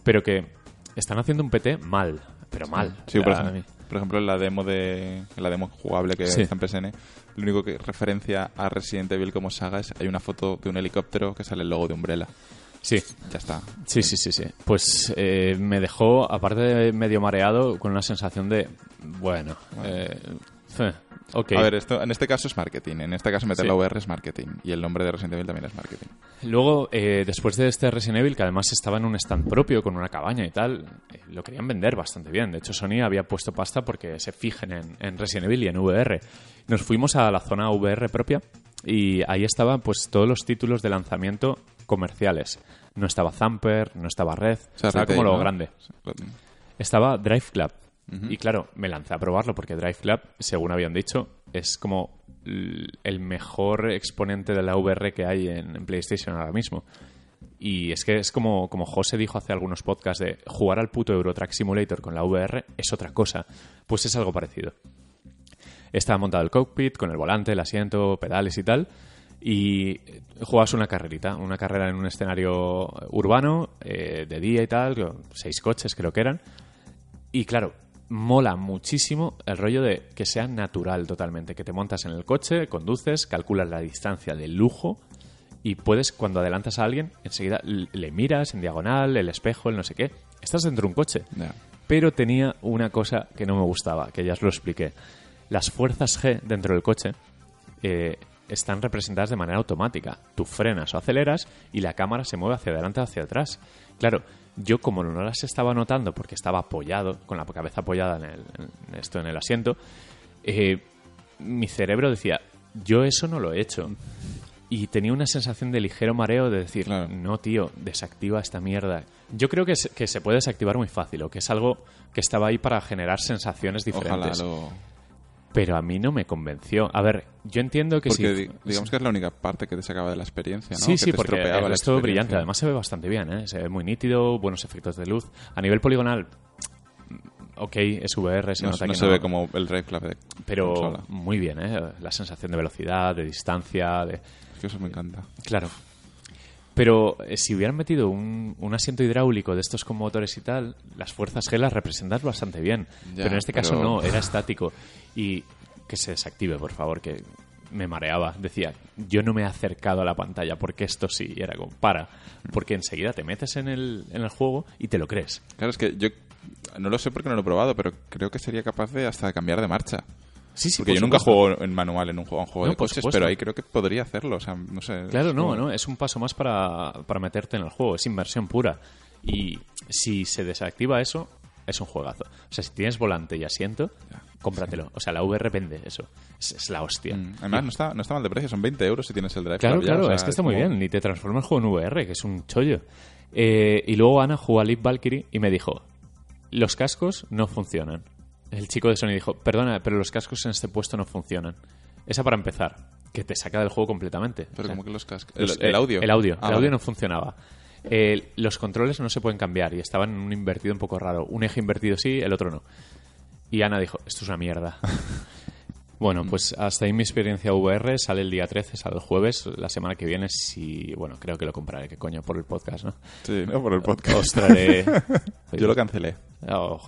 Pero que están haciendo un PT mal, pero mal. Sí, por ejemplo, por ejemplo, en la demo de en la demo jugable que Sí. está en PSN, lo único que referencia a Resident Evil como saga es hay una foto de un helicóptero que sale el logo de Umbrella. Sí, Ya está. Sí, sí, sí, sí. Pues eh, me dejó, aparte de medio mareado, con una sensación de, bueno, eh, eh, A ver, esto en este caso es marketing. En este caso meter Sí. la VR es marketing. Y el nombre de Resident Evil también es marketing. Luego, eh, después de este Resident Evil, que además estaba en un stand propio, con una cabaña y tal, eh, lo querían vender bastante bien. De hecho, Sony había puesto pasta porque se fijen en, en Resident Evil y en VR. Nos fuimos a la zona VR propia y ahí estaban pues todos los títulos de lanzamiento comerciales. No estaba Zamper, no estaba Red, O sea, estaba retail, como lo ¿no? grande. estaba Drive Club. Y claro, me lancé a probarlo porque Drive Club, según habían dicho, es como el mejor exponente de la VR que hay en, PlayStation ahora mismo. Y es que es como, como José dijo hace algunos podcasts de jugar al puto Euro Truck Simulator con la VR es otra cosa. Pues es algo parecido. Estaba montado el cockpit con el volante, el asiento, pedales y tal. Y jugabas una carrerita, una carrera en un escenario urbano, eh, de día y tal, seis coches creo que eran. Y claro, mola muchísimo el rollo de que sea natural totalmente, que te montas en el coche, conduces, calculas la distancia de lujo y puedes, cuando adelantas a alguien, enseguida le miras en diagonal, el espejo, el no sé qué. Estás dentro de un coche. Pero tenía una cosa que no me gustaba, que ya os lo expliqué. Las fuerzas G dentro del coche eh, están representadas de manera automática. Tú frenas o aceleras y la cámara se mueve hacia adelante o hacia atrás. Claro, yo como no las estaba notando porque estaba apoyado, con la cabeza apoyada en, el, en esto en el asiento, eh, mi cerebro decía, yo eso no lo he hecho. Y tenía una sensación de ligero mareo de decir, Claro. no, tío, desactiva esta mierda. Yo creo que se, que se puede desactivar muy fácil, o que es algo que estaba ahí para generar sensaciones Ojalá diferentes. lo... Pero a mí no me convenció. A ver, yo entiendo que Porque sí. di- digamos que es la única parte que te sacaba de la experiencia, ¿no? Sí, Que sí, te porque la resto brillante. Además se ve bastante bien, ¿eh? Se ve muy nítido, buenos efectos de luz. A nivel poligonal, mm, ok, es VR, se no, nota no que se no- ve como el Rayclave de Pero consola. muy bien, ¿eh? La sensación de velocidad, de distancia, de... Es que eso me encanta. Claro. Pero eh, si hubieran metido un, un asiento hidráulico de estos con motores y tal, las fuerzas G las representas bastante bien. Ya, pero en este caso no, era estático. Y que se desactive, por favor, que me mareaba. Decía, yo no me he acercado a la pantalla porque esto sí. Y era como, para. Porque enseguida te metes en el, en el juego y te lo crees. Claro, es que yo no lo sé porque no lo he probado, pero creo que sería capaz de hasta cambiar de marcha. Sí, sí, porque por yo nunca juego en manual en un juego, en juego No, de coches, supuesto. pero ahí creo que podría hacerlo. O sea, no sé. Claro, no, como- no, es un paso más para, para meterte en el juego, es inversión pura. Y si se desactiva eso, es un juegazo. O sea, si tienes volante y asiento, cómpratelo. O sea, la VR vende eso. Es, es la hostia. Mm, Además, no está, no está mal de precio, son 20 euros si tienes el Drive Claro, Club ya, claro, o sea, es que está muy como- bien. Ni te transforma el juego en VR, que es un chollo. Eh, y luego Ana jugó a Leap Valkyrie y me dijo: Los cascos no funcionan. El chico de Sony dijo: Perdona, pero los cascos en este puesto no funcionan. Esa para empezar, que te saca del juego completamente. Pero O sea, como que los cascos. El, el eh, audio. El audio. Ah, el audio no funcionaba. Eh, los controles no se pueden cambiar y estaban en un invertido un poco raro. Un eje invertido sí, el otro no. Y Ana dijo, esto es una mierda. bueno, pues hasta ahí mi experiencia VR. Sale el día 13, sale el jueves. La semana que viene, si... Bueno, creo que lo compraré, que coño, por el podcast, ¿no? Sí, ¿no? Por el podcast. Os traeré... Yo lo cancelé. Oh,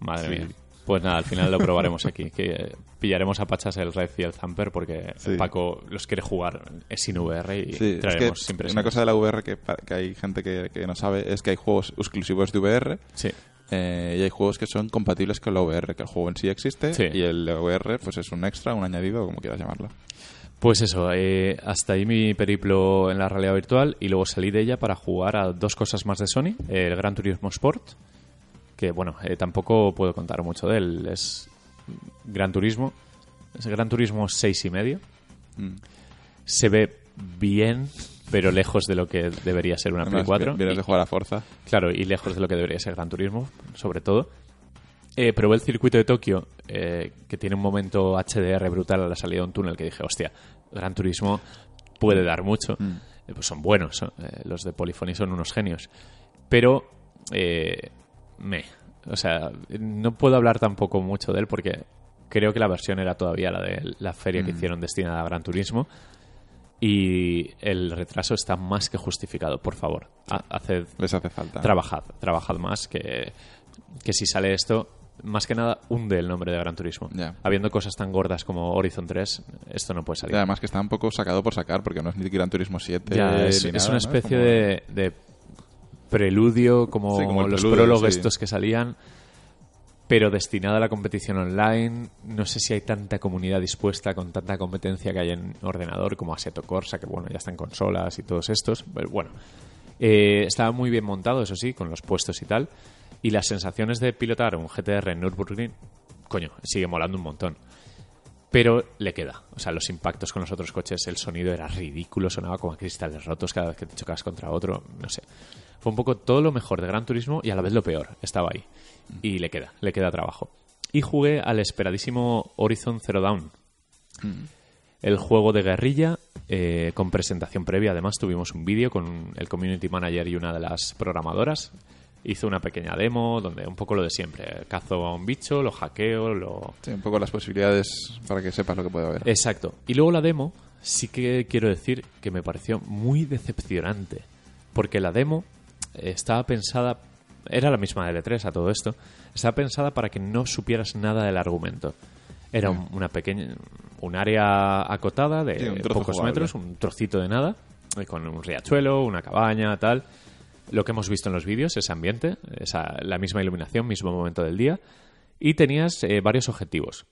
madre Sí. mía. Pues nada, al final lo probaremos aquí. Que pillaremos a pachas el Red y el Zamper porque Sí. Paco los quiere jugar sin VR y Sí, es que traeremos siempre una cosa de la VR que, hay gente que, que no sabe es que hay juegos exclusivos de VR Sí. eh, y hay juegos que son compatibles con la VR, que el juego en sí existe y el VR pues es un extra, un añadido, como quieras llamarlo. Pues eso, eh, hasta ahí mi periplo en la realidad virtual y luego salí de ella para jugar a dos cosas más de Sony, el Gran Turismo Sport, que bueno, eh, tampoco puedo contar mucho de él, es Gran Turismo, es Gran Turismo seis y medio, Mm. se ve bien, pero lejos de lo que debería ser una Play Además, 4. vienes Y- de jugar a Forza. Claro, y lejos de lo que debería ser Gran Turismo, sobre todo. Eh, probé el circuito de Tokio, eh, que tiene un momento HDR brutal a la salida de un túnel, que dije, hostia, Gran Turismo puede dar mucho. Eh, pues son buenos, eh, los de Polyphony son unos genios. Pero, me. O sea, no puedo hablar tampoco mucho de él porque creo que la versión era todavía la de la feria que hicieron destinada a Gran Turismo. Y el retraso está más que justificado, por favor. Ha- haced Les hace falta. trabajad, trabajad más que, que si sale esto, más que nada hunde el nombre de Gran Turismo. Ya. Habiendo cosas tan gordas como Horizon 3, esto no puede salir. además que está un poco sacado por sacar porque no es ni Gran Turismo 7 Ya, es, ni es nada, una ¿no? especie como- de, de preludio, como, Sí, como el los preludio, prólogos sí. estos que salían, pero destinada a la competición online. No sé si hay tanta comunidad dispuesta con tanta competencia que hay en ordenador como Assetto Corsa, que bueno, ya están consolas y todos estos. Pero bueno, eh, estaba muy bien montado, eso sí, con los puestos y tal. Y las sensaciones de pilotar un GTR en Nürburgring, coño, sigue molando un montón. Pero le queda. O sea, los impactos con los otros coches, el sonido era ridículo, sonaba como a cristales rotos cada vez que te chocabas contra otro. No sé. Fue un poco todo lo mejor de Gran Turismo y a la vez lo peor. Estaba ahí. Y le queda, le queda trabajo. Y jugué al esperadísimo Horizon Zero Dawn. El juego de guerrilla, eh, con presentación previa. Además, tuvimos un vídeo con el community manager y una de las programadoras. Hizo una pequeña demo donde un poco lo de siempre. Cazo a un bicho, lo hackeo, lo, Sí, un poco las posibilidades para que sepas lo que puede haber. Exacto. Y luego la demo, sí que quiero decir que me pareció muy decepcionante. Porque la demo estaba pensada. Era la misma de L3 a todo esto. Estaba pensada para que no supieras nada del argumento. Era un- una pequeña. Un área acotada de Sí, pocos jugable. metros, un trocito de nada. Con un riachuelo, una cabaña, tal. Lo que hemos visto en los vídeos, ese ambiente, esa, la misma iluminación, mismo momento del día. Y tenías eh, varios objetivos.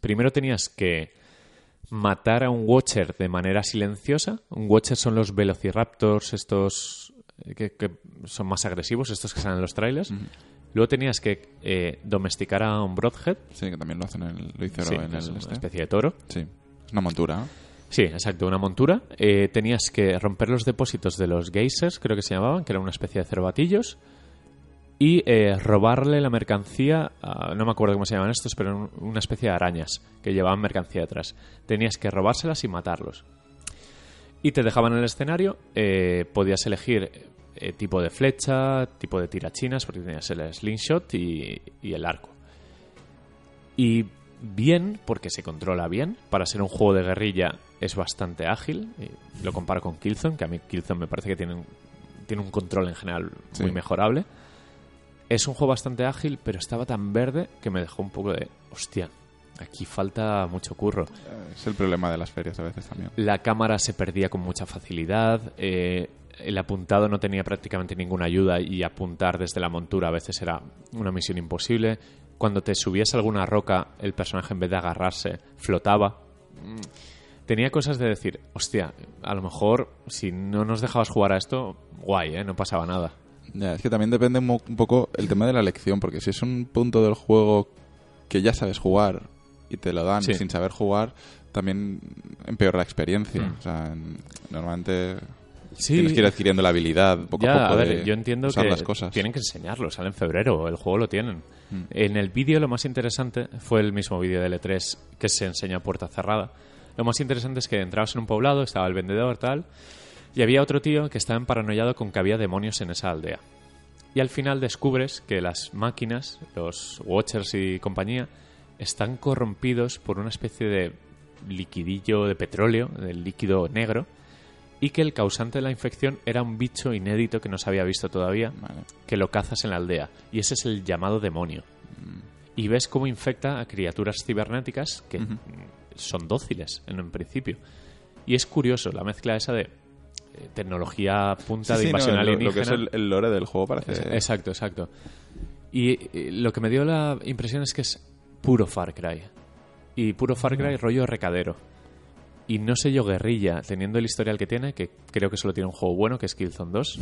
Primero tenías que matar a un Watcher de manera silenciosa. Un Watcher son los Velociraptors, estos que, que son más agresivos, estos que salen en los trailers. Luego tenías que eh, domesticar a un Broadhead. Sí, que también lo hacen en el, lo hicieron Sí, en es el una este. especie de toro. Sí, es una montura. Sí, exacto, una montura. Eh, tenías que romper los depósitos de los geysers, creo que se llamaban, que era una especie de cervatillos. Y eh, robarle la mercancía, a- no me acuerdo cómo se llaman estos, pero un- una especie de arañas que llevaban mercancía detrás. Tenías que robárselas y matarlos. Y te dejaban en el escenario, eh, podías elegir eh, tipo de flecha, tipo de tirachinas, porque tenías el slingshot y, y el arco. Y bien, porque se controla bien. Para ser un juego de guerrilla es bastante ágil. y lo comparo con Killzone, que a mí Killzone me parece que tiene un, tiene un control en general Sí. muy mejorable. Es un juego bastante ágil, pero estaba tan verde que me dejó un poco de... Hostia, aquí falta mucho curro. Eh, Es el problema de las ferias a veces también. La cámara se perdía con mucha facilidad. eh, el apuntado no tenía prácticamente ninguna ayuda y apuntar desde la montura a veces era una misión imposible. Cuando te subías a alguna roca, el personaje en vez de agarrarse flotaba. Mm, Tenía cosas de decir, hostia, a lo mejor si no nos dejabas jugar a esto, guay, ¿eh? no pasaba nada. Ya, es que también depende un, poco el tema de la elección, porque si es un punto del juego que ya sabes jugar y te lo dan Sí. sin saber jugar, también empeora la experiencia. Mm. O sea, en- normalmente Sí, tienes que ir adquiriendo la habilidad poco ya, a poco a ver, de yo entiendo usar que las cosas. tienen que enseñarlo, sale en febrero, el juego lo tienen. Mm. En el vídeo lo más interesante fue el mismo vídeo de L3 que se enseña a puerta cerrada. Lo más interesante es que entrabas en un poblado, estaba el vendedor, tal, y había otro tío que estaba paranoiado con que había demonios en esa aldea. Y al final descubres que las máquinas, los Watchers y compañía, están corrompidos por una especie de liquidillo de petróleo, del líquido negro, y que el causante de la infección era un bicho inédito que no se había visto todavía, Vale. que lo cazas en la aldea. Y ese es el llamado demonio. Y ves cómo infecta a criaturas cibernéticas que mm, son dóciles en un principio. Y es curioso la mezcla esa de eh, tecnología punta Sí, de sí, no, invasión lo- lo, alienígena. que es el, el lore del juego parece... Exacto, exacto. Y eh, lo que me dio la impresión es que es puro Far Cry. Y puro Far Cry rollo recadero. Y no sé yo, guerrilla, teniendo el historial que tiene, que creo que solo tiene un juego bueno, que es Killzone 2.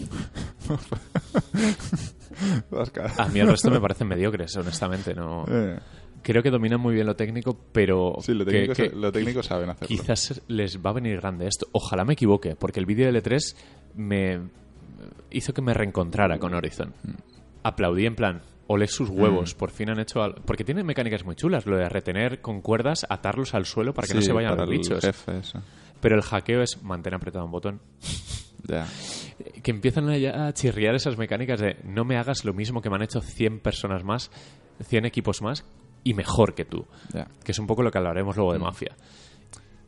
Oscar. A mí el resto me parecen mediocres, honestamente. no Eh, Creo que dominan muy bien lo técnico, pero sí, lo técnico, que lo técnico saben hacerlo. quizás les va a venir grande esto. Ojalá me equivoque, porque el vídeo de L3 me hizo que me reencontrara con Horizon. Mm. Aplaudí en plan, olé sus huevos, por fin han hecho algo. Porque tiene mecánicas muy chulas, lo de retener con cuerdas, atarlos al suelo para que no se vayan los bichos. jefe, eso. Pero el hackeo es mantén apretado un botón. Ya. Que empiezan a, chirriar esas mecánicas de no me hagas lo mismo que me han hecho 100 personas más, 100 equipos más y mejor que tú. Ya. Que es un poco lo que hablaremos luego Mm. de Mafia.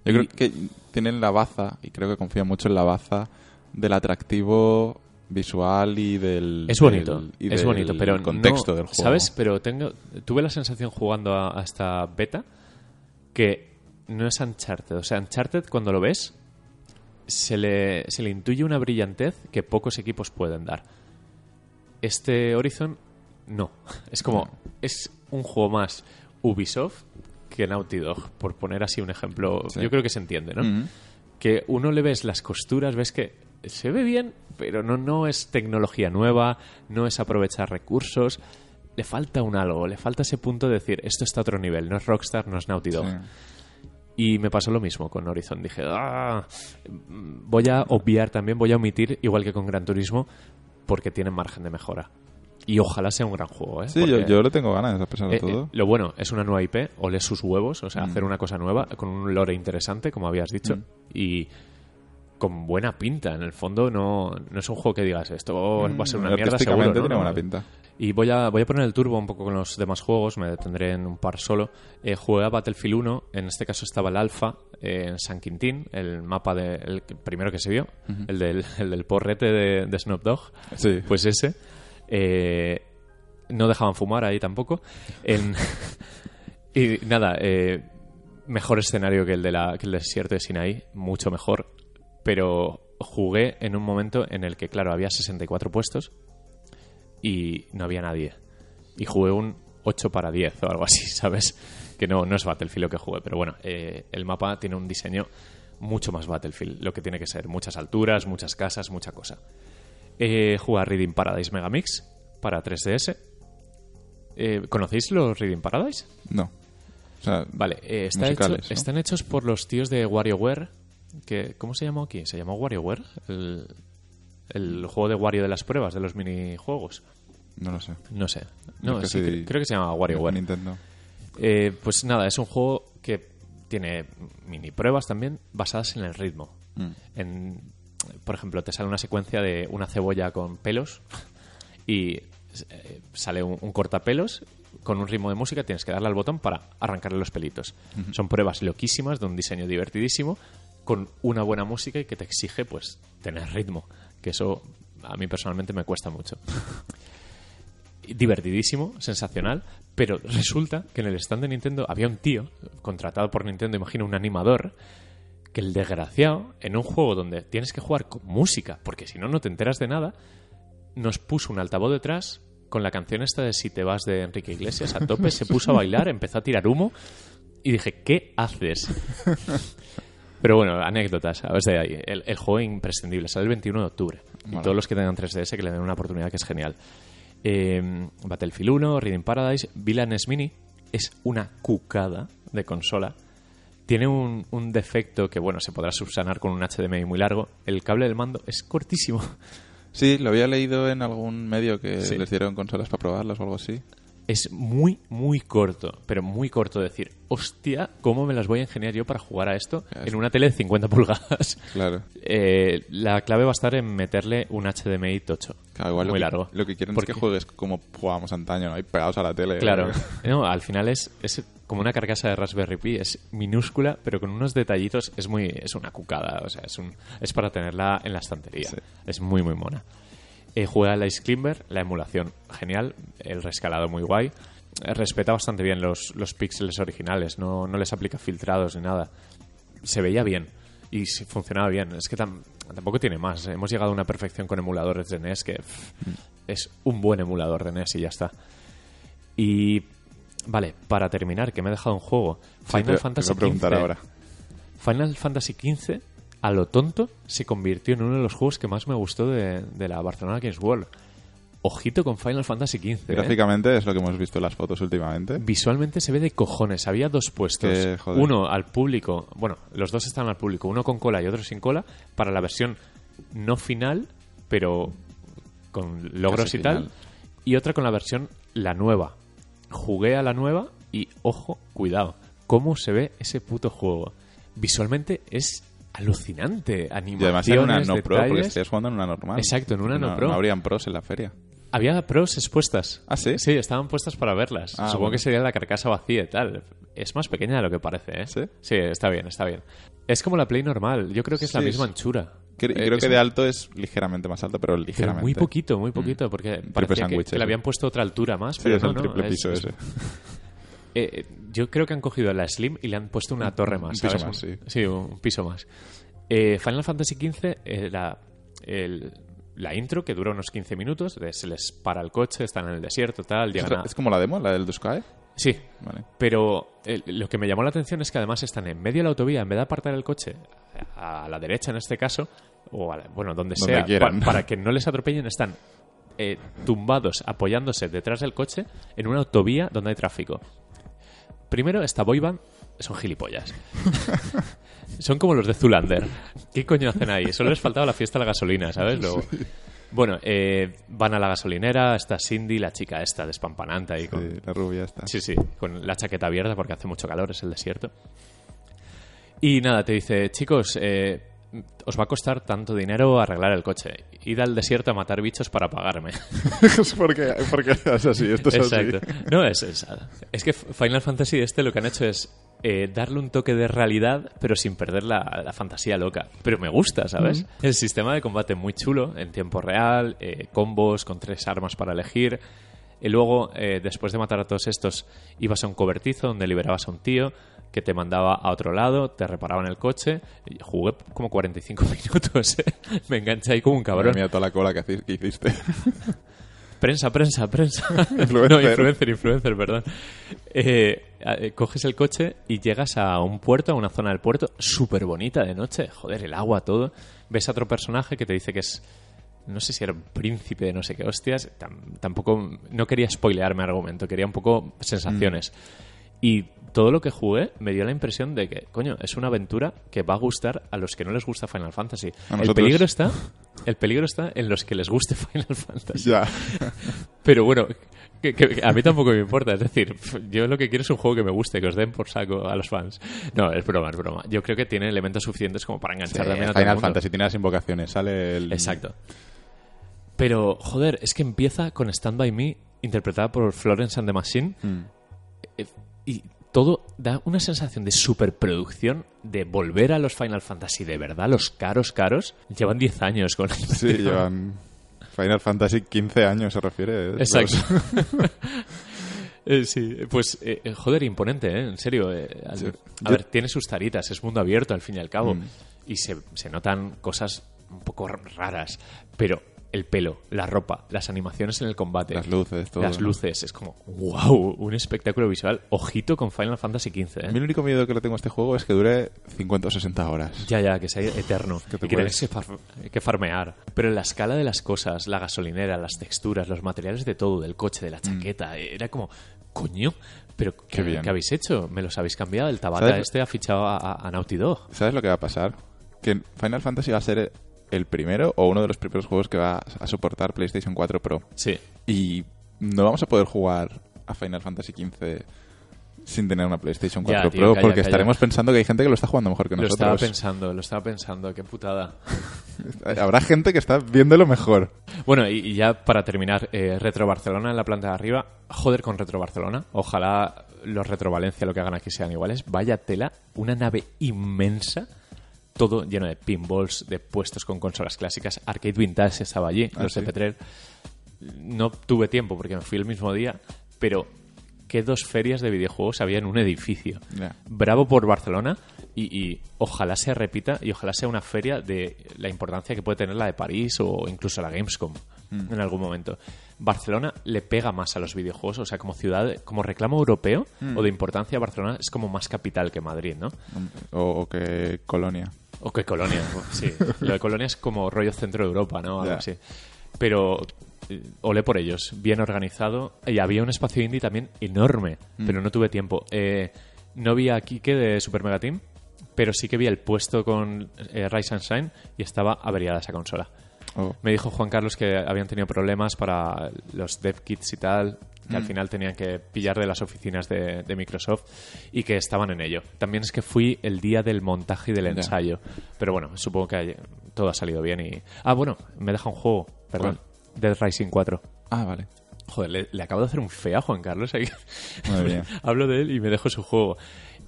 Yo Y- creo que tienen la baza, y creo que confían mucho en la baza, del atractivo visual y del... Es bonito, del- y es del bonito, pero no- contexto del juego. ¿Sabes? Pero tengo, tuve la sensación jugando a, a esta beta que no es Uncharted. O sea, Uncharted cuando lo ves se le, se le intuye una brillantez que pocos equipos pueden dar. Este Horizon no. Es como, es un juego más Ubisoft que Naughty Dog, por poner así un ejemplo. Sí. Yo creo que se entiende, ¿no? Ujú. que uno le ves las costuras, ves que se ve bien, pero no, no es tecnología nueva, no es aprovechar recursos. Le falta un algo, le falta ese punto de decir, esto está a otro nivel, no es Rockstar, no es Naughty Dog. Sí. Y me pasó lo mismo con Horizon. Dije, "Ah, voy a obviar también, voy a omitir, igual que con Gran Turismo, porque tienen margen de mejora. Y ojalá sea un gran juego, ¿eh? Sí, yo, yo le tengo ganas, a pesar de eh, eh, todo. lo bueno es una nueva IP, ole sus huevos, o sea, Mm. hacer una cosa nueva con un lore interesante, como habías dicho, Mm. y con buena pinta. En el fondo, no, no es un juego que digas esto va a ser una Mm, mierda seguro. tiene buena pinta. Y voy a, voy a poner el turbo un poco con los demás juegos, me detendré en un par solo. Eh, jugué a Battlefield 1, en este caso estaba el Alpha eh, en San Quintín, el mapa de, el primero que se vio, el, del, el del porrete de, de Snoop Dogg. Sí. Pues ese. Eh, no dejaban fumar ahí tampoco. En- y nada, eh, mejor escenario que el, de la, que el desierto de Sinaí, mucho mejor. Pero jugué en un momento en el que, claro, había 64 puestos y no había nadie. Y jugué un 8 para 10 o algo así, ¿sabes? que no, no es Battlefield lo que jugué, pero bueno, eh, el mapa tiene un diseño mucho más Battlefield, lo que tiene que ser. Muchas alturas, muchas casas, mucha cosa. Eh, juega Reading Paradise Megamix para 3DS. Eh, ¿Conocéis los Reading Paradise? No. O sea, Vale, eh, está musicales, hecho- ¿no? están hechos por los tíos de WarioWare. Que, ¿Cómo se llamó aquí? ¿Se llamó WarioWare? El, el juego de Wario de las pruebas, de los minijuegos. no lo sé. No sé. No, que sí, creo que se llama WarioWare. Nintendo. Eh, pues nada, es un juego que tiene mini pruebas también basadas en el ritmo. Mm. En, por ejemplo, te sale una secuencia de una cebolla con pelos y eh, sale un, un cortapelos con un ritmo de música, tienes que darle al botón para arrancarle los pelitos. Son pruebas loquísimas de un diseño divertidísimo con una buena música y que te exige pues tener ritmo, que eso a mí personalmente me cuesta mucho divertidísimo, sensacional, pero resulta que en el stand de Nintendo había un tío, contratado por Nintendo, imagino un animador, que el desgraciado, en un juego donde tienes que jugar con música, porque si no, no te enteras de nada, nos puso un altavoz detrás con la canción esta de Si te vas de Enrique Iglesias a tope, se puso a bailar, empezó a tirar humo y dije, ¿qué haces? Pero bueno, anécdotas, a ver de ahí. El, el juego imprescindible, sale el 21 de octubre. Y todos los que tengan 3DS que le den una oportunidad que es genial. Eh, Battlefield 1, Reading Paradise, Villains Mini es una cucada de consola. Tiene un, un defecto que, bueno, se podrá subsanar con un HDMI muy largo. El cable del mando es cortísimo. Sí, lo había leído en algún medio que Sí. les dieron consolas para probarlas o algo así. Es muy, muy corto, pero muy corto decir, hostia, ¿cómo me las voy a ingeniar yo para jugar a esto Claro. en una tele de 50 pulgadas? Claro. Eh, la clave va a estar en meterle un HDMI tocho. Claro, igual lo muy que- largo. Lo que quieren Porque- es que juegues como jugábamos antaño, ¿no? Ahí pegados a la tele. Claro. Eh, No, al final es, es como una carcasa de Raspberry Pi. Es minúscula, pero con unos detallitos. Es muy es una cucada. O sea, es, un, es para tenerla en la estantería. Sí. Es muy, muy mona. Eh, juega el Ice Climber, la emulación genial. El rescalado muy guay. Eh, respeta bastante bien los, los píxeles originales. No, no les aplica filtrados ni nada. Se veía bien. Y funcionaba bien. Es que tam- tampoco tiene más. Hemos llegado a una perfección con emuladores de NES que pff, es un buen emulador de NES y ya está. Y vale, para terminar, que me he dejado un juego. Final te Fantasy voy a preguntar XV. ahora. Final Fantasy XV, a lo tonto, se convirtió en uno de los juegos que más me gustó de, de la Barcelona Games World. Ojito con Final Fantasy XV. ¿eh? Gráficamente es lo que hemos visto en las fotos últimamente. Visualmente se ve de cojones. Había dos puestos. Que, uno al público. Bueno, los dos están al público. Uno con cola y otro sin cola. Para la versión no final, pero con logros Casi y tal. Y otra con la versión la nueva. Jugué a la nueva y, ojo, cuidado. ¿Cómo se ve ese puto juego? Visualmente es alucinante. Y además en Animaciones, una no pro, porque detalles. estés jugando en una normal. Exacto, en una no pro. No habrían pros en la feria. Había pros expuestas. ¿Ah, sí? Sí, estaban puestas para verlas. Ah, Supongo bueno. que sería la carcasa vacía y tal. Es más pequeña de lo que parece, ¿eh? ¿Sí? Sí, está bien, está bien. Es como la Play normal. Yo creo que es la Sí, misma es- anchura. Cre- Eh, creo que un- de alto es ligeramente más alto, pero pero ligeramente. muy poquito, muy poquito, porque parecía que, que le habían puesto otra altura más. Sí, pero es no, el no, triple es- piso es- ese. Eh, yo creo que han cogido la Slim y le han puesto una torre más. un piso más, Un- sí. un piso más. Eh, Final Fantasy XV, eh, la, el- la intro, que dura unos 15 minutos, de- se les para el coche, están en el desierto, tal, Es, a... es como la demo, la del Duskae. Sí, Vale. pero eh, lo que me llamó la atención es que además están en medio de la autovía, en vez de apartar el coche a la derecha en este caso, o a la- bueno, donde, Donde sea, pa- para que no les atropellen, están eh, tumbados, apoyándose detrás del coche en una autovía donde hay tráfico. Primero, esta boyband son gilipollas. son como los de Zulander. ¿Qué coño hacen ahí? Solo les faltaba la fiesta de la gasolina, ¿sabes? Luego- Bueno, eh, van a la gasolinera, está Cindy, la chica esta, despampanante ahí con, Sí, la rubia está. Sí, sí, con la chaqueta abierta porque hace mucho calor, es el desierto. Y nada, te dice, chicos, eh, os va a costar tanto dinero arreglar el coche. Id al desierto a matar bichos para pagarme. es porque, porque es así, esto es Exacto. así. No, es, es, es que Final Fantasy este lo que han hecho es eh, darle un toque de realidad, pero sin perder la, la fantasía loca. Pero me gusta, ¿sabes? El sistema de combate muy chulo, en tiempo real, eh, combos con tres armas para elegir. Y luego, eh, después de matar a todos estos, ibas a un cobertizo donde liberabas a un tío que te mandaba a otro lado, te reparaban el coche. Y jugué como 45 minutos. ¿eh? Me enganché ahí como un cabrón. mía, toda la cola que, hiciste. Prensa, prensa, prensa. Influencer. no, influencer, influencer, perdón. Eh, eh, coges el coche y llegas a un puerto, a una zona del puerto, súper bonita de noche. Joder, el agua, todo. Ves a otro personaje que te dice que es. No sé si era un príncipe de no sé qué hostias. Tam- tampoco. No quería spoilearme argumento, quería un poco sensaciones. Y todo lo que jugué me dio la impresión de que, coño, es una aventura que va a gustar a los que no les gusta Final Fantasy. El peligro está. El peligro está en los que les guste Final Fantasy. Ya. Pero bueno, que, que- que a mí tampoco me importa. Es decir, yo lo que quiero es un juego que me guste, que os den por saco a los fans. No, es broma, es broma. Yo creo que tiene elementos suficientes como para enganchar también a todo el Final mundo. Fantasy tiene las invocaciones, sale el... Exacto. Pero, joder, es que empieza con Stand By Me, interpretada por Florence and the Machine, Mm. eh, y todo da una sensación de superproducción, de volver a los Final Fantasy de verdad, los caros, caros. Llevan 10 años con Sí, llevan... Final Fantasy 15 años se refiere. ¿eh? Exacto. Los- Eh, sí, pues, eh, joder, imponente, ¿eh? En serio. eh, al- Sí. A Yo- ver, tiene sus taritas, es mundo abierto al fin y al cabo. Mm. Y se, se notan cosas un poco raras. Pero el pelo, la ropa, las animaciones en el combate. Las luces, todo, Las ¿no? luces, es como, wow, un espectáculo visual. Ojito con Final Fantasy XV, ¿eh? el único miedo que le tengo a este juego es que dure 50 o 60 horas. Ya, ya, que sea eterno. Que te y que puedes- tengas que, far- que farmear. Pero la escala de las cosas, la gasolinera, las texturas, los materiales de todo, del coche, de la chaqueta, era como, coño, pero ¿qué, Mm. Qué qué habéis hecho? ¿Me los habéis cambiado? El Tabata ¿Sabes? este ha fichado a- a Naughty Dog. ¿Sabes lo que va a pasar? Que Final Fantasy va a ser el primero o uno de los primeros juegos que va a soportar PlayStation 4 Pro. Sí. Y no vamos a poder jugar a Final Fantasy XV sin tener una PlayStation Ya, 4 tío, Pro calla, porque calla. estaremos pensando que hay gente que lo está jugando mejor que Lo estaba nosotros. pensando, lo estaba pensando, qué putada. Habrá gente que está viéndolo mejor. Bueno, y, y ya para terminar, eh, Retro Barcelona en la planta de arriba. Joder con Retro Barcelona. Ojalá los Retro Valencia lo que hagan aquí sean iguales. Vaya tela, una nave inmensa. Todo lleno de pinballs, de puestos con consolas clásicas. Arcade Vintage estaba allí, Ah, los sí. No tuve tiempo porque me fui el mismo día, pero qué dos ferias de videojuegos había en un edificio. Bravo por Barcelona y, y ojalá se repita y ojalá sea una feria de la importancia que puede tener la de París o incluso la Gamescom Mm. en algún momento. Barcelona le pega más a los videojuegos, o sea, como ciudad, como reclamo europeo Mm. o de importancia, Barcelona es como más capital que Madrid, ¿no? O, o que Colonia. O que Colonia, sí. Lo de Colonia es como rollo centro de Europa, ¿no? Algo Ya. así. Pero eh, olé por ellos, bien organizado. Y había un espacio indie también enorme, Mm. pero no tuve tiempo. Eh, no vi a Kike de Super Mega Team, pero sí que vi el puesto con eh, Rise and Shine y estaba averiada esa consola. Oh. Me dijo Juan Carlos que habían tenido problemas para los dev kits y tal, que Mm. al final tenían que pillar de las oficinas de, de Microsoft y que estaban en ello. También es que fui el día del montaje y del ensayo. Pero bueno, supongo que todo ha salido bien y... Ah, bueno, me deja un juego, perdón. Dead Rising 4. Ah, vale. Joder, le, le acabo de hacer un fea a Juan Carlos ahí. Muy bien. Hablo de él y me dejo su juego.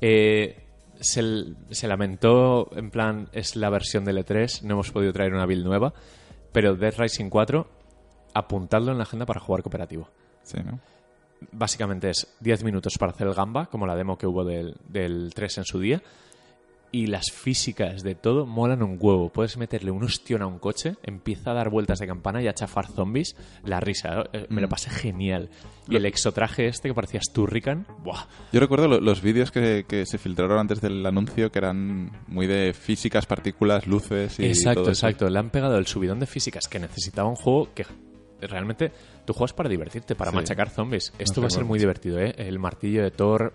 Eh, se, se lamentó, en plan, es la versión del E3, no hemos podido traer una build nueva, pero Dead Rising 4, apuntadlo en la agenda para jugar cooperativo. Sí, ¿no? Básicamente es 10 minutos para hacer el gamba, como la demo que hubo del, del 3 en su día. Y las físicas de todo molan un huevo. Puedes meterle un ostión a un coche, empieza a dar vueltas de campana y a chafar zombies. La risa, ¿eh? me lo pasé genial. Y el exotraje este que parecía Sturrican, ¡buah! Yo recuerdo lo- los vídeos que, que se filtraron antes del anuncio que eran muy de físicas, partículas, luces y Exacto, todo eso. exacto. Le han pegado el subidón de físicas que necesitaba un juego que realmente tú juegas para divertirte, para Sí. machacar zombies. Esto va a ser de muy divertido, ¿eh? El martillo de Thor.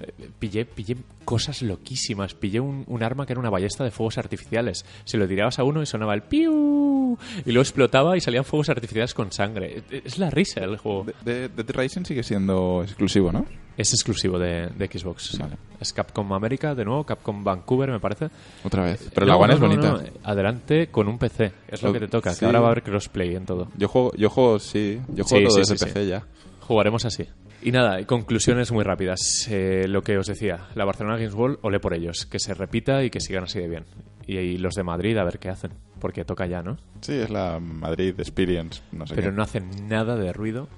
eh, Pillé, pillé cosas loquísimas. Pillé un, un arma que era una ballesta de fuegos artificiales. Se lo tirabas a uno y sonaba el piu. Y luego explotaba y salían fuegos artificiales con sangre. Es la risa el juego. De- de- Dead Rising sigue siendo exclusivo, ¿no? Es exclusivo de, de Xbox. Vale. Es Capcom América, de nuevo. Capcom Vancouver, me parece. Otra vez. Pero No, la One no, es bonita. no, Adelante con un PC. Es lo Lo- que te toca. sí. Que ahora va a haber crossplay en todo. Yo juego, yo juego, sí. Yo Sí, juego todo sí, desde sí, ya. Jugaremos así. Y nada, conclusiones muy rápidas. Eh, lo que os decía, la Barcelona Games World, olé por ellos. Que se repita y que sigan así de bien. Y, y los de Madrid, a ver qué hacen. Porque toca ya, ¿no? Sí, es la Madrid Experience. No sé Pero qué. no hacen nada de ruido.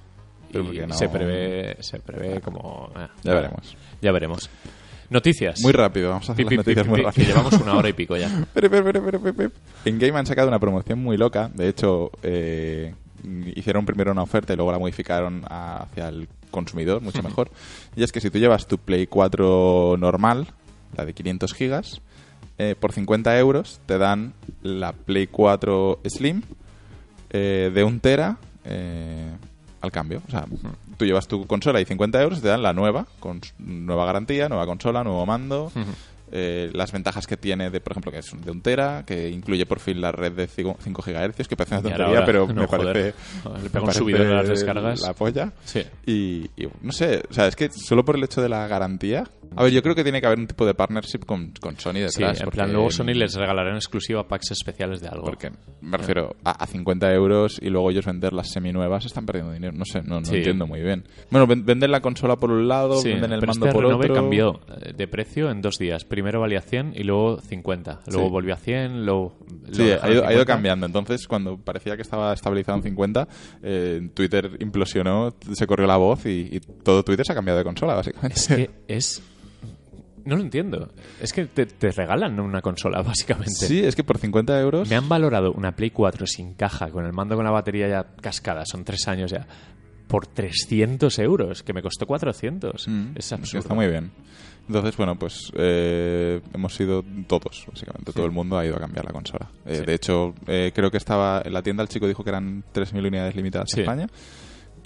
Pero y no- se prevé, se prevé como... eh, Ya veremos. Ya veremos. Noticias. Muy rápido, vamos a hacer Pi, pi, las noticias pi, muy pi, rápido. Que llevamos una hora y pico ya. Pero, pero, pero, pero, pero, pero. En Game han sacado una promoción muy loca. De hecho, eh, hicieron primero una oferta y luego la modificaron hacia el consumidor, mucho mejor. Y es que si tú llevas tu Play 4 normal, la de 500 gigas, eh, por 50 euros te dan la Play 4 Slim eh, de un tera eh, al cambio. O sea, tú llevas tu consola y 50 euros te dan la nueva, con nueva garantía, nueva consola, nuevo mando. Eh, las ventajas que tiene, de, por ejemplo, que es de un tera, que incluye por fin la red de 5 GHz, que parece una tontería, ahora, pero no, me joder. parece. Le pega un a las descargas. La polla. Sí. Y, y no sé, o sea, es que solo por el hecho de la garantía. A ver, yo creo que tiene que haber un tipo de partnership con, con Sony detrás. Sí, en plan, luego Sony les regalará en exclusiva packs especiales de algo. Porque me refiero a, a 50 euros y luego ellos vender las seminuevas están perdiendo dinero. No sé, no, no Sí. entiendo muy bien. Bueno, ven- venden la consola por un lado, Sí, venden el pero mando este por otro. cambió eh, de precio en dos días. Primero valía 100 y luego 50. Luego Sí. volvió a 100, luego... Sí, ha ido, en ha ido 50. cambiando. Entonces, cuando parecía que estaba estabilizado en 50, eh, Twitter implosionó, se corrió la voz y, y todo Twitter se ha cambiado de consola, básicamente. Es que es... No lo entiendo. Es que te, te regalan una consola, básicamente. Sí, es que por 50 euros... Me han valorado una Play 4 sin caja, con el mando con la batería ya cascada, son tres años ya, por 300 euros, que me costó 400. Mm, es absurdo. Está muy bien. Entonces, bueno, pues eh, hemos sido todos, básicamente. Todo el mundo ha ido a cambiar la consola. Eh, Sí. De hecho, eh, creo que estaba en la tienda, el chico dijo que eran 3.000 unidades limitadas Sí. en España.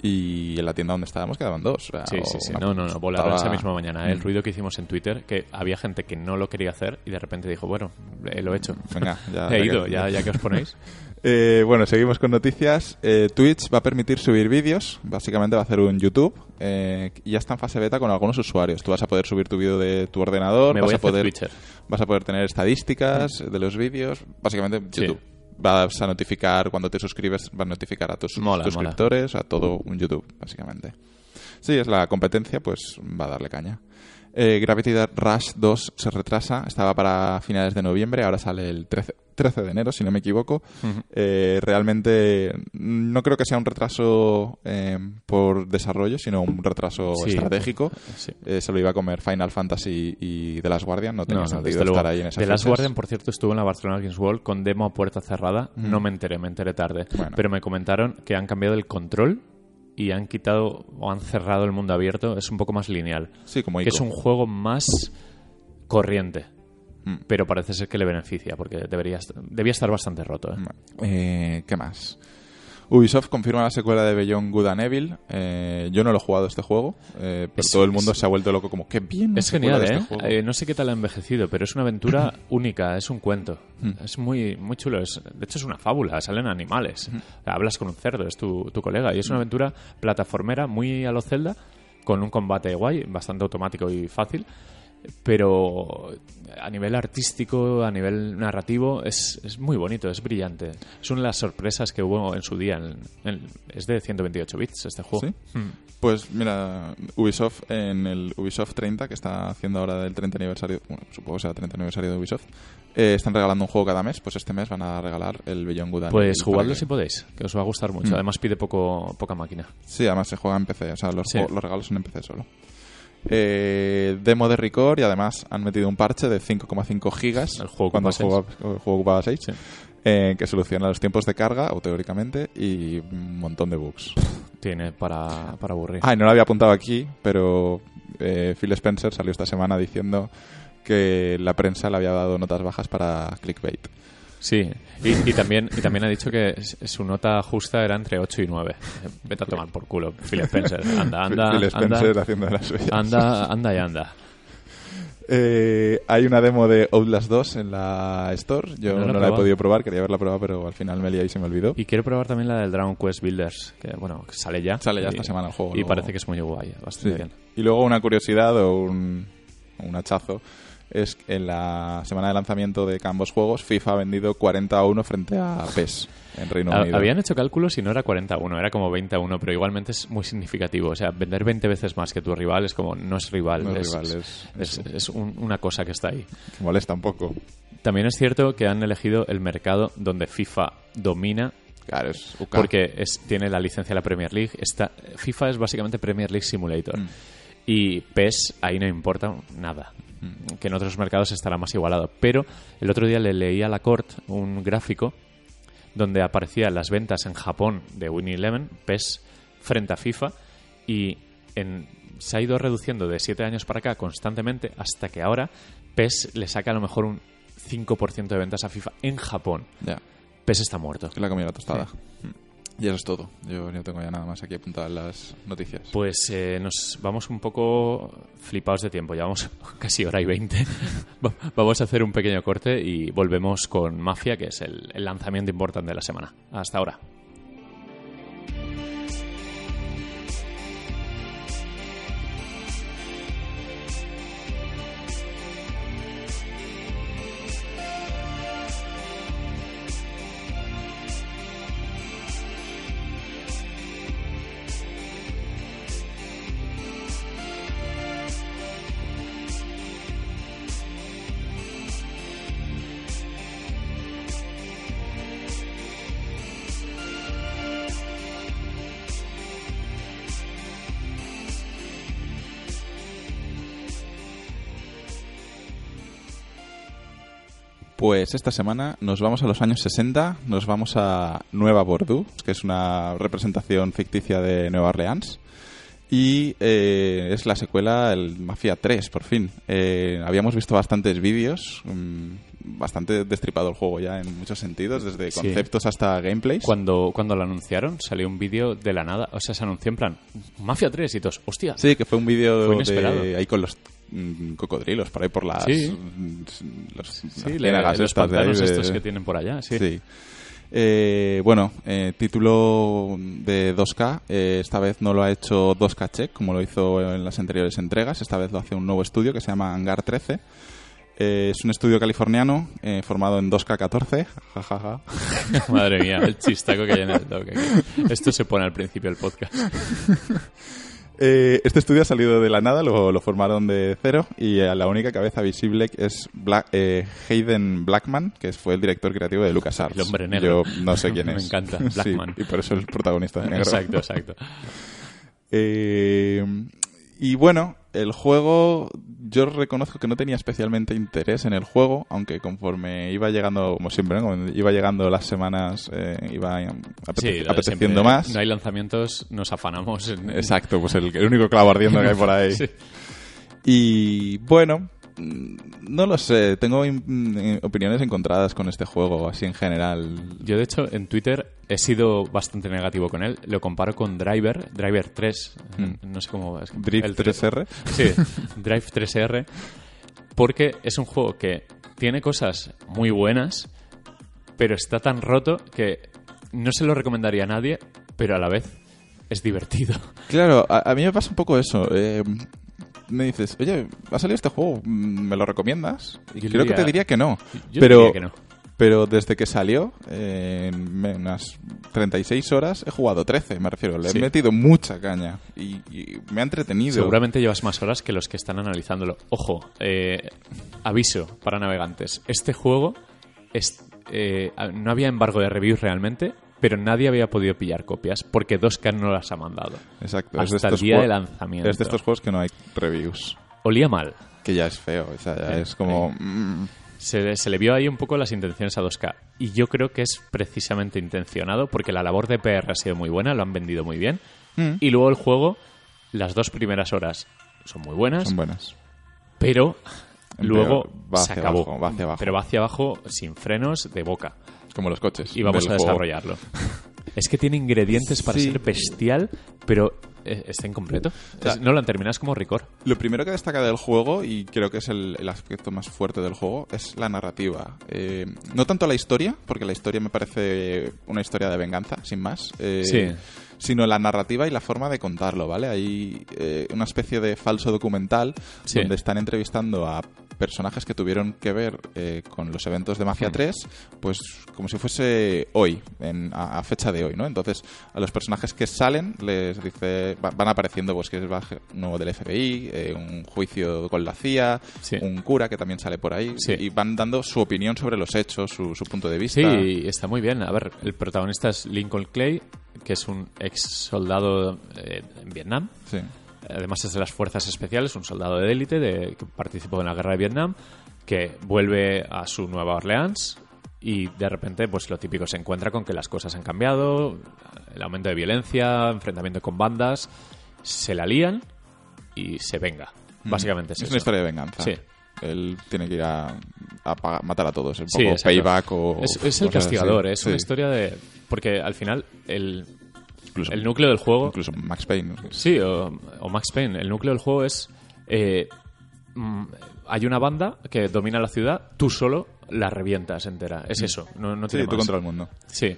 Y en la tienda donde estábamos quedaban dos. o sea, Sí, sí, sí. No, no, no. Volaron putada. esa misma mañana. El Mm. ruido que hicimos en Twitter, que había gente que no lo quería hacer y de repente dijo, bueno, eh, lo he hecho. Venga, ya- He ido, ya, ya que os ponéis. Eh, bueno, seguimos con noticias. Eh, Twitch va a permitir subir vídeos. Básicamente va a hacer un YouTube. eh, y ya está en fase beta con algunos usuarios. Tú vas a poder subir tu vídeo de tu ordenador. Me vas voy a hacer poder, Twitcher. vas a poder tener estadísticas de los vídeos. Básicamente Sí. YouTube. Vas a notificar cuando te suscribes, va a notificar a tus Mola, suscriptores, a todo un YouTube, básicamente. Sí, es la competencia, pues va a darle caña. Eh, Gravity Rush 2 se retrasa, estaba para finales de noviembre, ahora sale el 13, 13 de enero, si no me equivoco. Eh, realmente no creo que sea un retraso eh, por desarrollo, sino un retraso Sí. estratégico. Sí. Eh, se lo iba a comer Final Fantasy y The Last Guardian, no tenía No, no, sentido estar ahí en esas The Last. Guardian, por cierto, estuvo en la Barcelona Games World con demo a puerta cerrada. No me enteré, me enteré tarde. Bueno. Pero me comentaron que han cambiado el control y han quitado o han cerrado el mundo abierto. Es un poco más lineal. Sí, como Que Ico. es un juego más corriente. Mm. Pero parece ser que le beneficia, porque debería, debía estar bastante roto. ¿eh? Eh, ¿Qué más? Ubisoft confirma la secuela de Beyond Good and Evil. Eh, yo no lo he jugado este juego, eh, pero Es- todo el mundo es- se ha vuelto loco como, qué bien. Es genial, ¿eh? este juego". Eh, No sé qué tal ha envejecido, pero es una aventura única, es un cuento. Mm. Es muy, muy chulo. Es, de hecho, es una fábula, salen animales. Hablas con un cerdo, es tu, tu colega. Y es una aventura plataformera muy a lo Zelda, con un combate guay, bastante automático y fácil. Pero a nivel artístico, a nivel narrativo, es, es muy bonito, es brillante. Es una de las sorpresas que hubo en su día. en- en- es de 128 bits este juego. ¿Sí? Mm. Pues mira, Ubisoft en el Ubisoft 30, que está haciendo ahora del 30 aniversario, bueno, supongo que sea el 30 aniversario de Ubisoft, eh, están regalando un juego cada mes, pues este mes van a regalar el Beyond Good and Pues jugadlo que- si podéis, que os va a gustar mucho. Mm. Además pide poco, poca máquina. Sí, además se juega en PC, o sea, los, Sí. juegos- los regalos son en PC solo. Eh, demo de Record y además han metido un parche de 5,5 gigas El juego cuando el juego, el juego ocupaba 6 Sí. eh, que soluciona los tiempos de carga, o teóricamente, y un montón de bugs. Tiene para, para aburrir. Ah, y no lo había apuntado aquí, pero eh, Phil Spencer salió esta semana diciendo que la prensa le había dado notas bajas para clickbait. Sí, y, y también, y también ha dicho que su nota justa era entre 8 y 9. Eh, Vete a tomar por culo, Phil Spencer. Anda, anda, Phil Spencer anda, haciendo las suyas. anda, anda y anda. Eh, hay una demo de Outlast 2 en la Store. Yo No no, la he podido probar, quería haberla probado, pero al final me lié y se me olvidó. Y quiero probar también la del Dragon Quest Builders, que bueno, sale ya. Sale ya Y- esta semana el juego, Y luego. parece que es muy guay, bastante Sí. bien. Y luego una curiosidad o un, un hachazo es que en la semana de lanzamiento de ambos juegos FIFA ha vendido 40 a 1 frente a PES en Reino Unido. Habían hecho cálculos y no era 41, era como 20 a 1, pero igualmente es muy significativo. O sea, vender 20 veces más que tu rival es como, no es rival, No es es, rival, es- es- es un- una cosa que está ahí. Que molesta un poco. También es cierto que han elegido el mercado donde FIFA domina Claro, es UK. porque es, tiene la licencia de la Premier League. Está, FIFA es básicamente Premier League Simulator. Mm. Y PES ahí no importa nada. Que en otros mercados estará más igualado. Pero el otro día le leí a Lacorte un gráfico donde aparecían las ventas en Japón de Winnie Eleven, PES, frente a FIFA, y en, se ha ido reduciendo de 7 años para acá constantemente hasta que ahora PES le saca a lo mejor un 5% de ventas a FIFA en Japón. PES está muerto. la comida la tostada. Mm. Y eso es todo. Yo no tengo ya nada más aquí apuntadas las noticias. Pues eh, nos vamos un poco flipados de tiempo, llevamos casi hora y veinte. Va- vamos a hacer un pequeño corte y volvemos con Mafia, que es el lanzamiento importante de la semana. Hasta ahora. Pues esta semana nos vamos a los años 60, nos vamos a Nueva Bordeaux, que es una representación ficticia de Nueva Orleans. Y eh, es la secuela, el Mafia 3, por fin. Eh, habíamos visto bastantes vídeos, mm, bastante destripado el juego ya en muchos sentidos, desde Sí. conceptos hasta gameplays. Cuando, cuando lo anunciaron, salió un vídeo de la nada. O sea, se anunció en plan, Mafia 3 y todos, hostia. Sí, que fue un vídeo de ahí con los mm, cocodrilos por ahí por las Sí. los, Sí, las los estas de pantanos de- estos que tienen por allá, sí. Sí. Eh, bueno, eh, título de 2K. eh, esta vez no lo ha hecho 2K Check como lo hizo en las anteriores entregas. Esta vez lo hace un nuevo estudio que se llama Hangar 13. Eh, es un estudio californiano eh, formado en 2K14. jajaja. Madre mía, el chistaco que hay en el toque. Esto se pone al principio del podcast. Eh, este estudio ha salido de la nada, lo, lo formaron de cero y eh, la única cabeza visible es Black- eh, Hayden Blackman, que fue el director creativo de LucasArts. El hombre negro. Yo no sé quién Me es. encanta, Sí, Blackman. y por eso es el protagonista de negro. Exacto, exacto. Eh, y bueno, el juego, yo reconozco que no tenía especialmente interés en el juego, aunque conforme iba llegando, como siempre, ¿no? Como iba llegando las semanas, eh, iba apete- Sí, lo de apeteciendo más. No hay lanzamientos, nos afanamos. En, Exacto, pues el, el único clavo ardiendo que hay por ahí. Sí. Y bueno, no lo sé, tengo mm, opiniones encontradas con este juego, así en general. Yo, de hecho, en Twitter he sido bastante negativo con él. Lo comparo con Driver, Driver 3. Mm. No sé cómo es. Drift el 3R. Sí, Drive 3R. Porque es un juego que tiene cosas muy buenas, pero está tan roto que no se lo recomendaría a nadie, pero a la vez es divertido. Claro, a, a mí me pasa un poco eso. eh, me dices, oye, ha salido este juego, mm, ¿me lo recomiendas? Y Yo creo que te diría que no. Yo pero, diría que no. pero desde que salió, eh, en unas 36 horas, he jugado 13, me refiero. Le Sí. he metido mucha caña y, y me ha entretenido. Seguramente llevas más horas que los que están analizándolo. Ojo, eh, aviso para navegantes. Este juego es, eh, no había embargo de reviews realmente, pero nadie había podido pillar copias porque 2K no las ha mandado. Exacto. es de Hasta el día de lanzamiento. Es de estos juegos que no hay reviews. Olía mal. Que ya es feo, o sea, ya es como... mm, Se, se le vio ahí un poco las intenciones a 2K. Y yo creo que es precisamente intencionado porque la labor de PR ha sido muy buena, lo han vendido muy bien. Mm. Y luego el juego, las dos primeras horas son muy buenas, son buenas. pero luego va se acabó. abajo, va hacia abajo. Pero va hacia abajo sin frenos de boca. Como los coches. Y vamos a juego. desarrollarlo. es que tiene ingredientes para Sí. ser bestial, pero eh, está incompleto. sea, Es- no lo han terminado, es como Ricor. Lo primero que destaca del juego, y creo que es el, el aspecto más fuerte del juego, es la narrativa. Eh, no tanto la historia, porque la historia me parece una historia de venganza, sin más. eh, Sí. Sino la narrativa y la forma de contarlo, ¿vale? Hay eh, una especie de falso documental Sí. donde están entrevistando a personajes que tuvieron que ver eh, con los eventos de Mafia Hmm. 3, pues como si fuese hoy, en, a, a fecha de hoy, ¿no? Entonces, a los personajes que salen les dice, va- van apareciendo pues que es uno del FBI, eh, un juicio con la CIA, Sí. un cura que también sale por ahí, Sí. y van dando su opinión sobre los hechos, su, su punto de vista. Sí, está muy bien. A ver, el protagonista es Lincoln Clay, que es un ex soldado eh, en Vietnam. Sí. Además es de las fuerzas especiales, un soldado de élite de, que participó en la guerra de Vietnam, que vuelve a su Nueva Orleans y de repente, pues lo típico, se encuentra con que las cosas han cambiado, el aumento de violencia, enfrentamiento con bandas, se la lían y se venga. Básicamente es, Mm. Es eso. una historia de venganza. Sí. Él tiene que ir a, matar a todos. Un poco payback o. Es, es el castigador, así. es Sí. una historia de... Porque al final el, Incluso, el núcleo del juego... incluso Max Payne. Sí, o, o Max Payne. El núcleo del juego es... eh, mm, hay una banda que domina la ciudad, tú solo la revientas entera. Es eso, no, no Mm. Sí, tiene tú más. contra el mundo. Sí.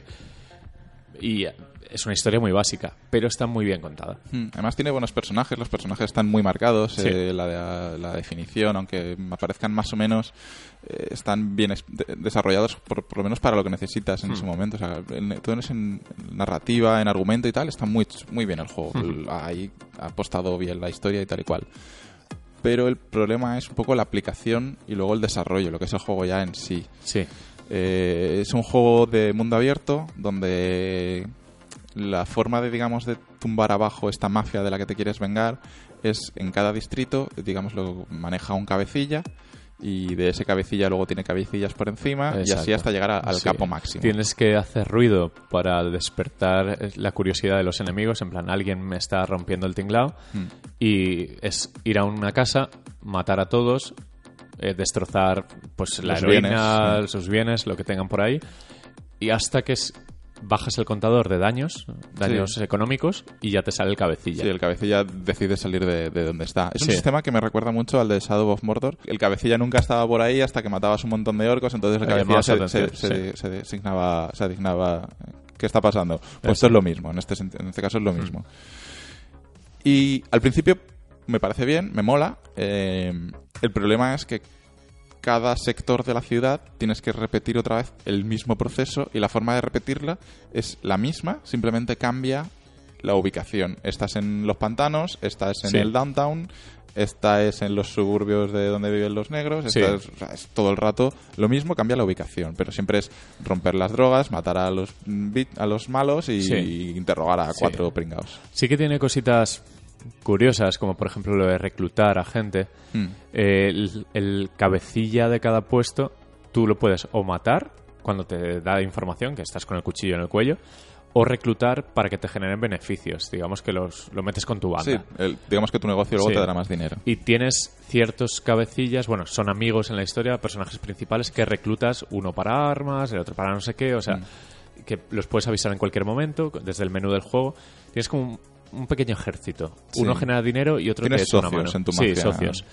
Y es una historia muy básica, pero está muy bien contada. Mm, Además tiene buenos personajes, los personajes están muy marcados, Sí. eh, la, de- la definición, aunque aparezcan más o menos, eh, están bien es- de- desarrollados por, por lo menos para lo que necesitas en Hmm. ese momento. O sea, en, todo es en narrativa, en argumento y tal, está muy, muy bien el juego. Hmm. Ahí ha apostado bien la historia y tal y cual. Pero el problema es un poco la aplicación y luego el desarrollo, lo que es el juego ya en sí. Sí. Eh, es un juego de mundo abierto donde la forma de, digamos, de tumbar abajo esta mafia de la que te quieres vengar es en cada distrito, digamos, lo maneja un cabecilla y de ese cabecilla luego tiene cabecillas por encima y así hasta llegar a- al Sí. capo máximo. Tienes que hacer ruido para despertar la curiosidad de los enemigos. En plan, alguien me está rompiendo el tinglao. Mm. Y es ir a una casa, matar a todos, eh, destrozar pues la Los heroína, bienes, sus bienes, lo que tengan por ahí. Y hasta que bajas el contador de daños, daños económicos, y ya te sale el cabecilla. Sí, el cabecilla decide salir de, de donde está. Es un sistema que me recuerda mucho al de Shadow of Mordor. El cabecilla nunca estaba por ahí hasta que matabas un montón de orcos, entonces el cabecilla se, se, se- se designaba, se asignaba ¿qué está pasando? Pues esto es lo mismo, en este, en este caso es lo mismo. Y al principio me parece bien, me mola. eh, el problema es que cada sector de la ciudad tienes que repetir otra vez el mismo proceso y la forma de repetirla es la misma, simplemente cambia la ubicación. Estás en los pantanos, estás en Sí. el downtown, esta es en los suburbios de donde viven los negros, Sí. es, o sea, es todo el rato lo mismo, cambia la ubicación, pero siempre es romper las drogas, matar a los mm, a los malos y Sí. interrogar a Sí. cuatro pringados. Sí que tiene cositas curiosas, como por ejemplo lo de reclutar a gente. Mm. Eh, el, el cabecilla de cada puesto, tú lo puedes o matar cuando te da información, que estás con el cuchillo en el cuello, o reclutar para que te generen beneficios. Digamos que los, lo metes con tu banda. Sí, el- digamos que tu negocio luego Sí. te dará más dinero. Y tienes ciertos cabecillas, bueno, son amigos en la historia, personajes principales que reclutas, uno para armas, el otro para no sé qué, o sea, Mm. que los puedes avisar en cualquier momento, desde el menú del juego. Tienes como un, pequeño ejército. Sí. Uno genera dinero y otro te echa una mano. en tu sí, socios.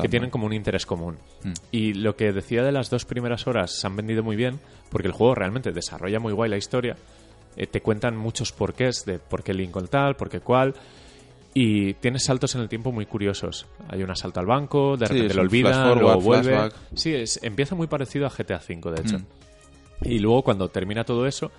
que tienen como un interés común. Mm. Y lo que decía de las dos primeras horas se han vendido muy bien, porque el juego realmente desarrolla muy guay la historia. Eh, te cuentan muchos porqués de por qué Lincoln tal, por qué cual. Y tienes saltos en el tiempo muy curiosos. Hay un asalto al banco, de Sí, repente lo forward, luego vuelve. flashback. Sí, es, empieza muy parecido a GTA V, de hecho. Mm. Y luego cuando termina todo eso,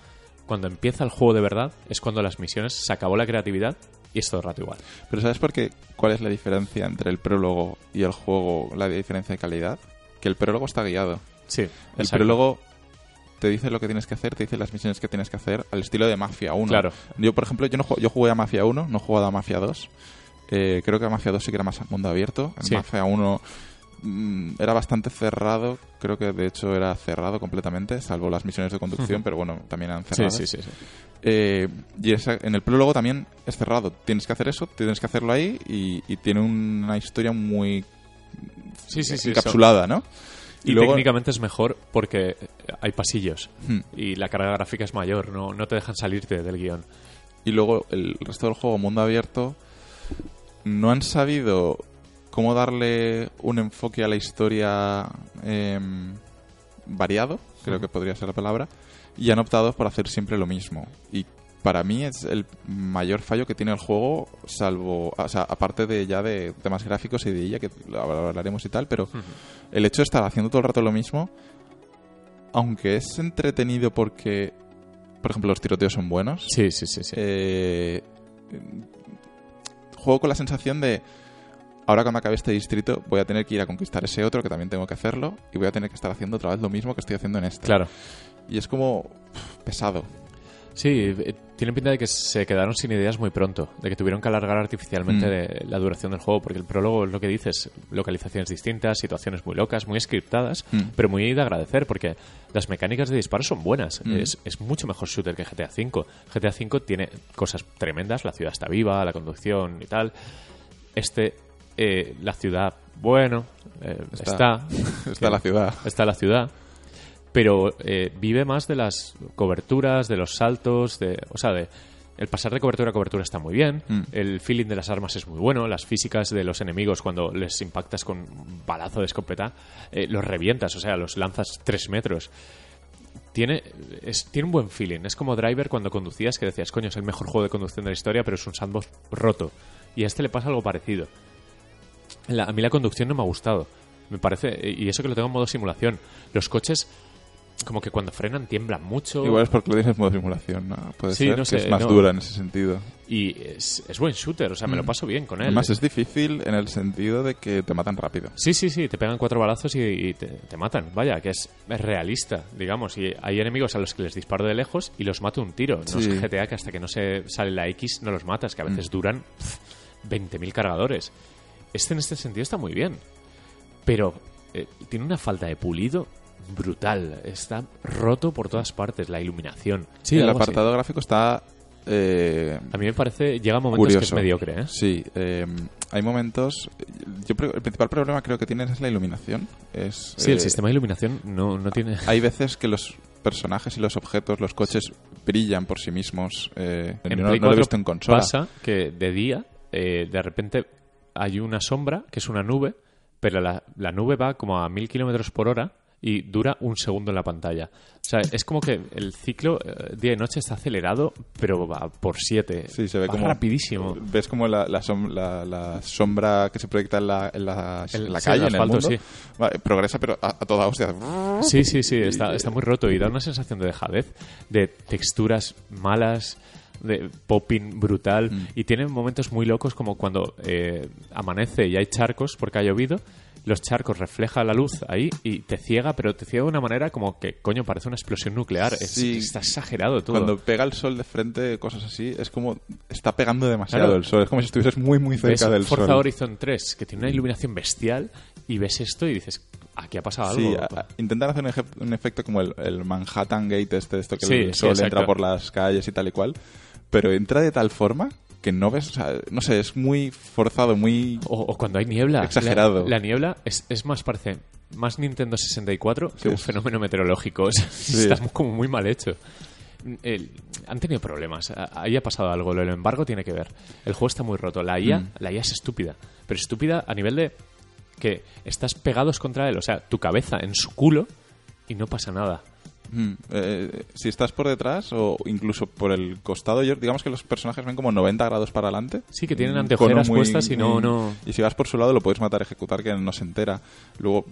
cuando empieza el juego de verdad, es cuando las misiones se acabó la creatividad y es todo el rato igual. Pero ¿sabes por qué? ¿Cuál es la diferencia entre el prólogo y el juego? La diferencia de calidad. Que el prólogo está guiado. Sí, El exacto. prólogo te dice lo que tienes que hacer, te dice las misiones que tienes que hacer al estilo de Mafia 1. Claro. Yo, por ejemplo, yo, no, yo jugué a Mafia 1, no he jugado a Mafia 2. Eh, creo que a Mafia 2 sí que era más mundo abierto. En Sí. Mafia 1 mm, era bastante cerrado. Creo que de hecho era cerrado completamente, salvo las misiones de conducción, pero bueno, también eran cerradas. sí, sí, sí. Eh, y esa- en el prólogo también es cerrado. Tienes que hacer eso, tienes que hacerlo ahí y, y tiene una historia muy Sí, sí, sí, encapsulada, ¿no? Y, técnicamente es mejor porque hay pasillos Hmm. y la carga gráfica es mayor, no, no te dejan salirte del guion. Y luego el resto del juego, mundo abierto, no han sabido cómo darle un enfoque a la historia em, variado, creo que podría ser la palabra, y han optado por hacer siempre lo mismo. Y para mí es el mayor fallo que tiene el juego, salvo, o sea, aparte de ya de temas gráficos y de ella, que hablaremos y tal, pero el hecho de estar haciendo todo el rato lo mismo, aunque es entretenido porque, por ejemplo, los tiroteos son buenos, Sí, sí, sí, sí. eh, juego con la sensación de ahora cuando acabe este distrito voy a tener que ir a conquistar ese otro que también tengo que hacerlo y voy a tener que estar haciendo otra vez lo mismo que estoy haciendo en este. claro. Y es como pesado. Sí, eh, tiene pinta de que se quedaron sin ideas muy pronto, de que tuvieron que alargar artificialmente Mm. la duración del juego, porque el prólogo es lo que dices, localizaciones distintas, situaciones muy locas, muy scriptadas, Mm. pero muy de agradecer, porque las mecánicas de disparo son buenas. Mm. Es, es mucho mejor shooter que GTA V. GTA V tiene cosas tremendas, la ciudad está viva, la conducción y tal. Este, eh, la ciudad, bueno, eh, Está. está. Está la ciudad. Está la ciudad. Pero eh, vive más de las coberturas, de los saltos, de, o sea, de el pasar de cobertura a cobertura está muy bien, Mm. el feeling de las armas es muy bueno, las físicas de los enemigos cuando les impactas con un balazo de escopeta, eh, los revientas, o sea, los lanzas tres metros. Tiene, es, tiene un buen feeling. Es como Driver cuando conducías que decías, coño, es el mejor juego de conducción de la historia, pero es un sandbox roto. Y a este le pasa algo parecido. La- a mí la conducción no me ha gustado. Me parece, y eso que lo tengo en modo simulación. Los coches, como que cuando frenan tiemblan mucho. Igual es porque lo tienes en modo simulación, ¿no? Puede Sí, ser no que sé, es más no. dura en ese sentido. Y es, es buen shooter, o sea, me lo paso bien con él. Además es difícil en el sentido de que te matan rápido. Sí, sí, sí, te pegan cuatro balazos y, y te, te matan. Vaya, que es, es realista, digamos. Y hay enemigos a los que les disparo de lejos y los mato un tiro. No es GTA que hasta que no se sale la X no los matas, que a veces duran pf, 20.000 cargadores. Este en este sentido está muy bien. Pero eh, tiene una falta de pulido brutal. Está roto por todas partes. La iluminación. Sí, el así. apartado gráfico está... eh, A mí me parece, llega momentos que es curioso. mediocre, ¿eh? Sí, eh, hay momentos... Yo el principal problema creo que tienes es la iluminación. Es, Sí, el eh, sistema de iluminación no, no tiene... Hay veces que los personajes y los objetos, los coches, brillan por sí mismos. eh, En no, lo he 4 visto en consola. Pasa que de día, eh, de repente hay una sombra, que es una nube, pero la, la nube va como a mil kilómetros por hora y dura un segundo en la pantalla. O sea, es como que el ciclo eh, día y noche está acelerado, pero va por siete. Sí, se ve Va como... rapidísimo. Ves como la, la, som- la- la sombra que se proyecta en la, en la, en sí, calle, en el asfalto, mundo. sí. Va, progresa, pero a, a toda hostia. Sí, sí, sí, está, está muy roto y da una sensación de dejadez, de texturas malas, de popping brutal Mm. y tiene momentos muy locos como cuando eh, amanece y hay charcos porque ha llovido, los charcos refleja la luz ahí y te ciega, pero te ciega de una manera como que, coño, parece una explosión nuclear. Es- Sí. está exagerado todo. Cuando pega el sol de frente, cosas así, es como... Está pegando demasiado Claro. el sol. Es como si estuvieses muy, muy ves cerca del Forza sol. Horizon 3, que tiene una iluminación bestial, y ves esto y dices, aquí ha pasado Sí, algo. a- a- intentan hacer un, un efecto como el, el Manhattan Gate este, esto que Sí, el sí, sol exacto. entra por las calles y tal y cual, pero entra de tal forma que no ves, o sea, no sé, es muy forzado, muy... O, o cuando hay niebla. Exagerado. La, la niebla es, es más, parece, más Nintendo 64 que Sí, un es- fenómeno meteorológico. O sea, Está como muy mal hecho. El- han tenido problemas. Ahí ha pasado algo. Lo del embargo tiene que ver. El juego está muy roto. La IA, Mm. la IA es estúpida. Pero estúpida a nivel de que estás pegados contra él. O sea, tu cabeza en su culo y no pasa nada. Mm, eh, si estás por detrás o incluso por el costado, yo, digamos que los personajes ven como 90 grados para adelante. Sí, que tienen Un anteojeras muy- puestas y no- no- Y si vas por su lado lo puedes matar, ejecutar, que no se entera. Luego,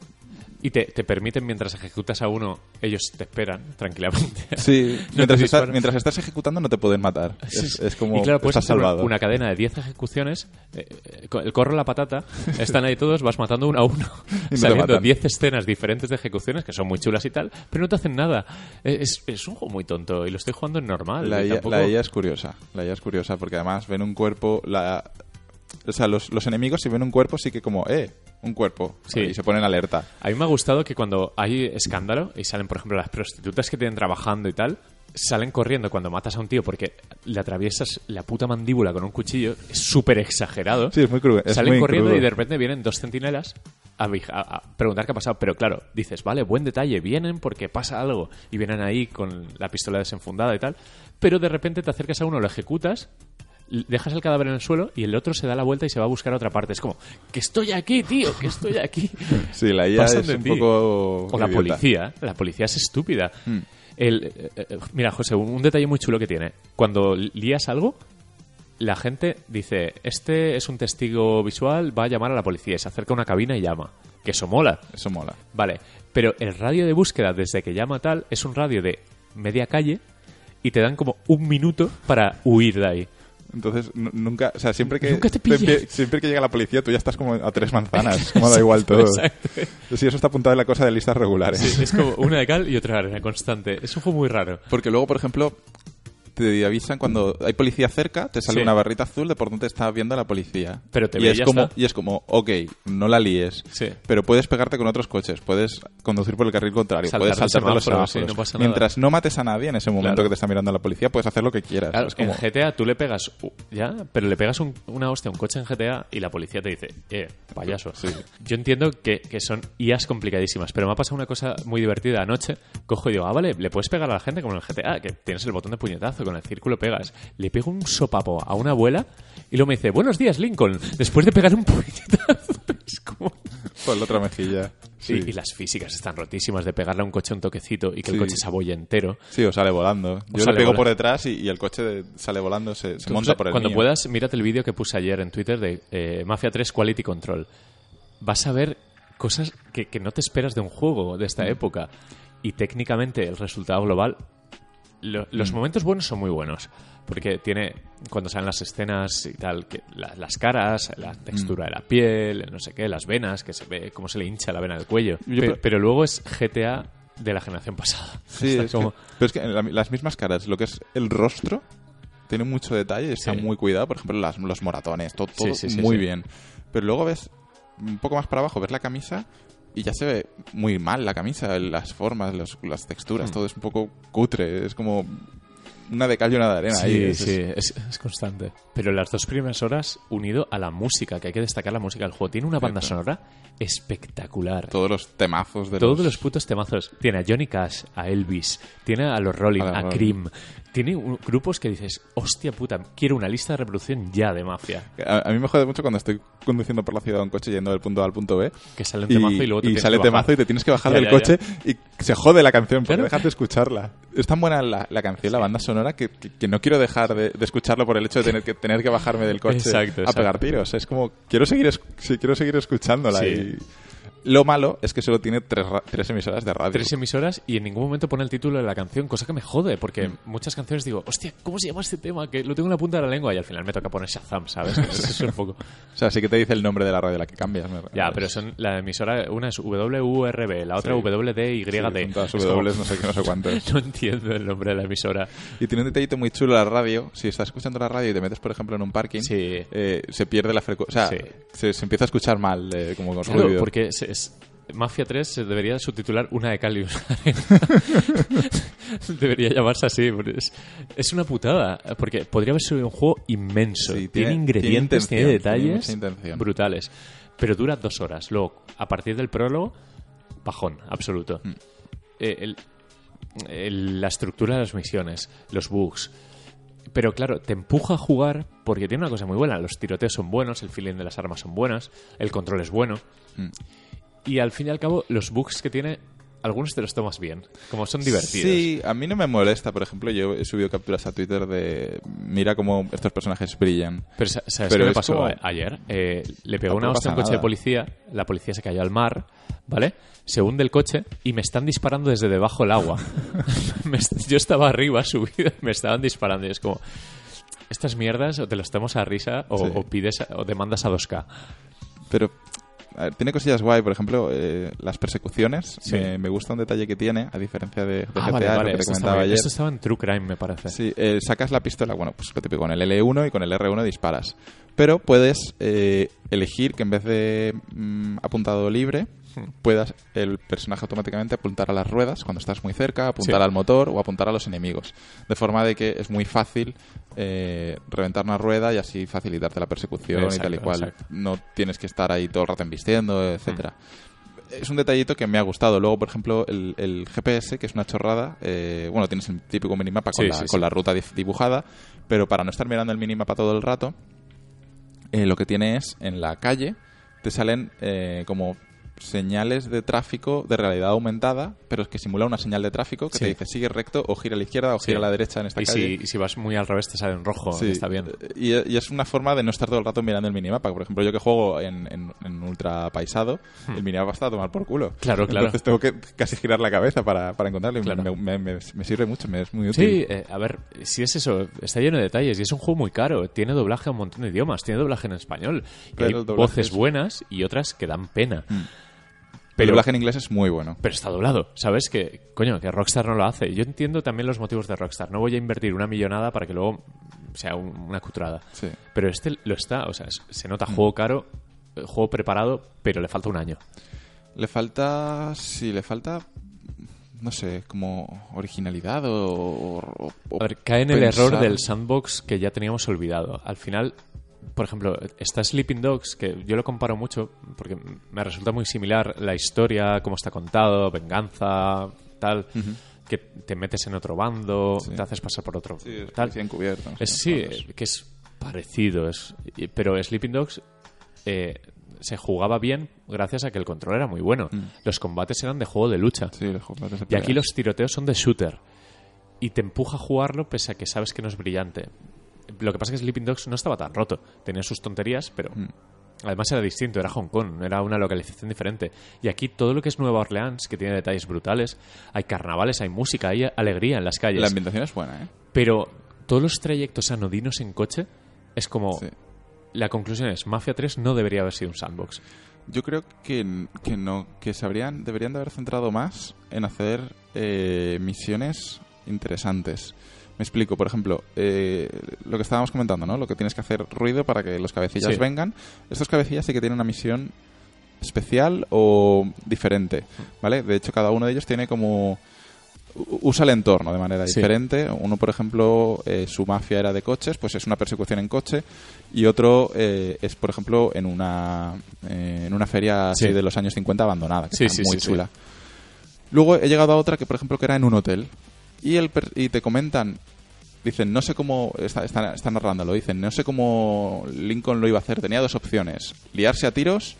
Y te, te permiten, mientras ejecutas a uno, ellos te esperan tranquilamente. sí, No mientras, mientras estás ejecutando no te pueden matar. Sí, Es, es como y claro, estás una- salvado. Una, cadena de 10 ejecuciones, eh, eh, el corro la patata, están ahí todos, vas matando uno a uno, saliendo matan. 10 escenas diferentes de ejecuciones que son muy chulas y tal, pero no te hacen nada. Eh, Es, es un juego muy tonto y lo estoy jugando en normal. La y IA, tampoco- la IA es curiosa. La IA es curiosa porque además ven un cuerpo. La, o sea, los, los enemigos, si ven un cuerpo, sí que como, eh, un cuerpo. Sí. Y se ponen alerta. A mí me ha gustado que cuando hay escándalo y salen, por ejemplo, las prostitutas que tienen trabajando y tal, salen corriendo cuando matas a un tío porque le atraviesas la puta mandíbula con un cuchillo, es súper exagerado. Sí, es muy crudo. es salen muy corriendo y de repente vienen dos centinelas a, a- a preguntar qué ha pasado. Pero claro, dices, vale, buen detalle, vienen porque pasa algo. Y vienen ahí con la pistola desenfundada y tal. Pero de repente te acercas a uno, lo ejecutas, dejas el cadáver en el suelo y el otro se da la vuelta y se va a buscar a otra parte. Es como, que estoy aquí, tío, que estoy aquí. Sí, la IA Pasan es un ti. poco. O la idiota. policía. La policía es estúpida. Hmm. El, eh, eh, mira, José, un, un detalle muy chulo que tiene. Cuando lías algo, la gente dice, este es un testigo visual, va a llamar a la policía. Y se acerca a una cabina y llama. Que eso mola. Eso mola. Vale. Pero el radio de búsqueda desde que llama tal es un radio de media calle y te dan como un minuto para huir de ahí. Entonces, nu- nunca. O sea, siempre que. Nunca te siempre que llega la policía, tú ya estás como a tres manzanas. Como da igual todo. Exacto. Sí, eso está apuntado en la cosa de listas regulares. Sí, es como una de cal y otra de arena constante. Es un juego muy raro. Porque luego, por ejemplo, te avisan cuando hay policía cerca, te sale Sí. una barrita azul de por dónde está viendo la policía. Pero te y ve es ya como está. Y es como, ok, no la líes. Sí. Pero puedes pegarte con otros coches, puedes conducir por el carril contrario, Saltar puedes los saltarte los semáforos, sí, no pasa nada. Mientras no mates a nadie en ese momento Claro. que te está mirando la policía, puedes hacer lo que quieras. Claro, es como, en GTA tú le pegas, uh, ya, pero le pegas un- una hostia a un coche en GTA y la policía te dice, eh, payaso. Yo entiendo que, que son IAs complicadísimas, pero me ha pasado una cosa muy divertida anoche. Cojo y digo, ah, vale, le puedes pegar a la gente como en el GTA, que tienes el botón de puñetazo, con el círculo pegas. Le pego un sopapo a una abuela y luego me dice, buenos días, Lincoln, después de pegar un puñetazo. Es como... por la otra mejilla. Sí. Y, y las físicas están rotísimas de pegarle a un coche un toquecito y que el coche se abolle entero. Sí, o sale volando. Yo sale le pego volando. por detrás y, y el coche de- sale volando, se, monta por el Cuando mío. puedas, mírate el vídeo que puse ayer en Twitter de eh, Mafia 3 Quality Control. Vas a ver cosas que, que no te esperas de un juego de esta Mm. época. Y técnicamente el resultado global... lo- los Mm. momentos buenos son muy buenos. Porque tiene, cuando salen las escenas y tal, que la- las caras, la textura Mm. de la piel, el no sé qué, las venas, que se ve cómo se le hincha la vena del cuello. Yo pero- pero, luego es GTA de la generación pasada. Sí, es que- como- pero es que la- las mismas caras, lo que es el rostro, tiene mucho detalle, está Sí. muy cuidado. Por ejemplo, las- los moratones, todo, todo Sí, sí, sí, muy bien. Pero luego ves un poco más para abajo, ves la camisa y ya se ve muy mal la camisa, las formas, los- las texturas, Hmm. todo es un poco cutre. Es como una de cal y una de arena. Sí, ahí. Es- sí, es, es constante. Pero las dos primeras horas, unido a la música, que hay que destacar la música del juego, tiene una banda Cierto. sonora espectacular. Todos los temazos de Todos los... los putos temazos. Tiene a Johnny Cash, a Elvis, tiene a los Rolling, A a. Cream. Tiene un- grupos que dices, hostia puta, quiero una lista de reproducción ya de Mafia. A, a mí me jode mucho cuando estoy conduciendo por la ciudad un coche yendo del punto A al punto B Que sale un temazo y, luego te tienes sale que temazo y te tienes que bajar Ya, del ya, coche y se jode la canción porque Claro. dejas de escucharla. Es tan buena la, la canción, la banda sonora, que, que- que no quiero dejar de, de escucharlo por el hecho de tener que, tener que bajarme del coche Exacto, a exacto. pegar tiros. Es como, quiero seguir, es- quiero seguir escuchándola. Sí. Y... Lo malo es que solo tiene tres, tres emisoras de radio. Tres emisoras y en ningún momento pone el título de la canción, cosa que me jode, porque Mm. muchas canciones digo, hostia, ¿cómo se llama este tema? Que lo tengo en la punta de la lengua y al final me toca poner Shazam, ¿sabes? Eso es un poco... O sea, sí que te dice el nombre de la radio la que cambias. Ya, pero son la emisora, una es WURB, la otra Sí. WDYD. sí, todas como- W, no sé qué, no sé cuántos. no entiendo el nombre de la emisora. Y tiene un detallito muy chulo la radio. Si estás escuchando la radio y te metes, por ejemplo, en un parking, Sí. eh, se pierde la frecuencia. O sea, se, se empieza a escuchar mal, eh, como con Claro, porque es- Mafia 3 se debería subtitular una de cal y una de arena. debería llamarse así. Es, es una putada, porque podría haber sido un juego inmenso. Sí, tiene, tiene- ingredientes, tiene detalles brutales. Pero dura dos horas. Luego, a partir del prólogo, bajón, absoluto. Mm. Eh, el- el- la estructura de las misiones, los bugs. Pero claro, te empuja a jugar porque tiene una cosa muy buena. Los tiroteos son buenos, el feeling de las armas son buenas, el control es bueno. Mm. Y al fin y al cabo, los bugs que tiene, algunos te los tomas bien. Como son divertidos. Sí, a mí no me molesta. Por ejemplo, yo he subido capturas a Twitter de. Mira cómo estos personajes brillan. Pero sa- ¿sabes Pero qué me pasó como- ayer? Eh, le pegó una hostia a un coche de policía, la policía se cayó al mar, ¿vale? Se hunde el coche y me están disparando desde debajo del agua. Yo estaba arriba, subido, y me estaban disparando. Y es como, estas mierdas o te las tomas a risa o, Sí. o pides a- o demandas a 2K. Pero. A ver, tiene cosillas guay, por ejemplo, eh, las persecuciones. Sí. Me, me gusta un detalle que tiene, a diferencia de, de Ah, GTA, vale, lo vale. que te comentaba ayer. esto estaba en True Crime, me parece. Sí, eh, sacas la pistola, bueno, pues lo típico, con el L1 y con el R1 disparas. Pero puedes eh, elegir que en vez de mm, apuntado libre. Puedas el personaje automáticamente apuntar a las ruedas cuando estás muy cerca, apuntar Sí. al motor o apuntar a los enemigos. De forma de que es muy fácil eh, reventar una rueda y así facilitarte la persecución y tal y cual. exacto. No tienes que estar ahí todo el rato embistiendo, etcétera. Es un detallito que me ha gustado. Luego, por ejemplo, el, el GPS, que es una chorrada. eh, bueno, tienes el típico minimapa con, Sí, la, sí, con sí. la ruta dibujada, pero para no estar mirando el minimapa todo el rato, eh, lo que tiene es en la calle te salen eh, como señales de tráfico de realidad aumentada, pero es que simula una señal de tráfico que Sí. te dice sigue recto o gira a la izquierda o Sí. gira a la derecha en esta Y calle. si, y si vas muy al revés te sale en rojo, Sí, está bien. Y, y es una forma de no estar todo el rato mirando el minimapa. Por ejemplo, yo que juego en, en, en ultra paisado, el minimapa está a tomar por culo. Hmm. Claro, claro. Entonces tengo que casi girar la cabeza para, para encontrarlo y Claro. me, me- me- me sirve mucho, me es muy útil. Sí, eh, a ver, si es eso, está lleno de detalles y es un juego muy caro. Tiene doblaje a un montón de idiomas, tiene doblaje en español. Y hay voces es- buenas y otras que dan pena. Mm. el doblaje en inglés es muy bueno. Pero está doblado, ¿sabes? Que, coño, que Rockstar no lo hace. Yo entiendo también los motivos de Rockstar. No voy a invertir una millonada para que luego sea un- una cutrada. Sí. Pero este lo está, o sea, se nota juego caro, eh, juego preparado, pero le falta un año. Le falta. Sí, le falta. No sé, como originalidad o. o- o A ver, cae en el error del sandbox que ya teníamos olvidado. Al final, por ejemplo, está Sleeping Dogs, que yo lo comparo mucho porque me resulta muy similar la historia, cómo está contado, venganza, tal, que te metes en otro bando, Sí. te haces pasar por otro, Sí, es tal. encubierto, Es- sí, que es parecido, es, pero Sleeping Dogs eh, se jugaba bien gracias a que el control era muy bueno. Los combates eran de juego de lucha. Mm. Sí, los juegos de Y aquí los tiroteos son de shooter. Y te empuja a jugarlo pese a que sabes que no es brillante. Lo que pasa es que Sleeping Dogs no estaba tan roto. Tenía sus tonterías, pero Mm. además era distinto. Era Hong Kong, era una localización diferente. Y aquí todo lo que es Nueva Orleans, que tiene detalles brutales, hay carnavales, hay música, hay alegría en las calles. La ambientación es buena, ¿eh? Pero todos los trayectos anodinos en coche es como... Sí. La conclusión es, Mafia 3 no debería haber sido un sandbox. Yo creo que, que no, que se habrían, deberían de haber centrado más en hacer eh, misiones interesantes. Me explico, por ejemplo, eh, lo que estábamos comentando, ¿no? Lo que tienes que hacer ruido para que los cabecillas Sí. vengan. Estos cabecillas sí que tienen una misión especial o diferente, ¿vale? De hecho, cada uno de ellos tiene como usa el entorno de manera Sí. diferente. Uno, por ejemplo, eh, su mafia era de coches, pues es una persecución en coche. Y otro eh, es, por ejemplo, en una, eh, en una feria así Sí. de los años 50 abandonada, que Sí, está muy chula. Luego he llegado a otra que, por ejemplo, que era en un hotel. Y, el y te comentan, dicen, no sé cómo, está, está, está narrándolo, dicen, no sé cómo Lincoln lo iba a hacer. Tenía dos opciones, liarse a tiros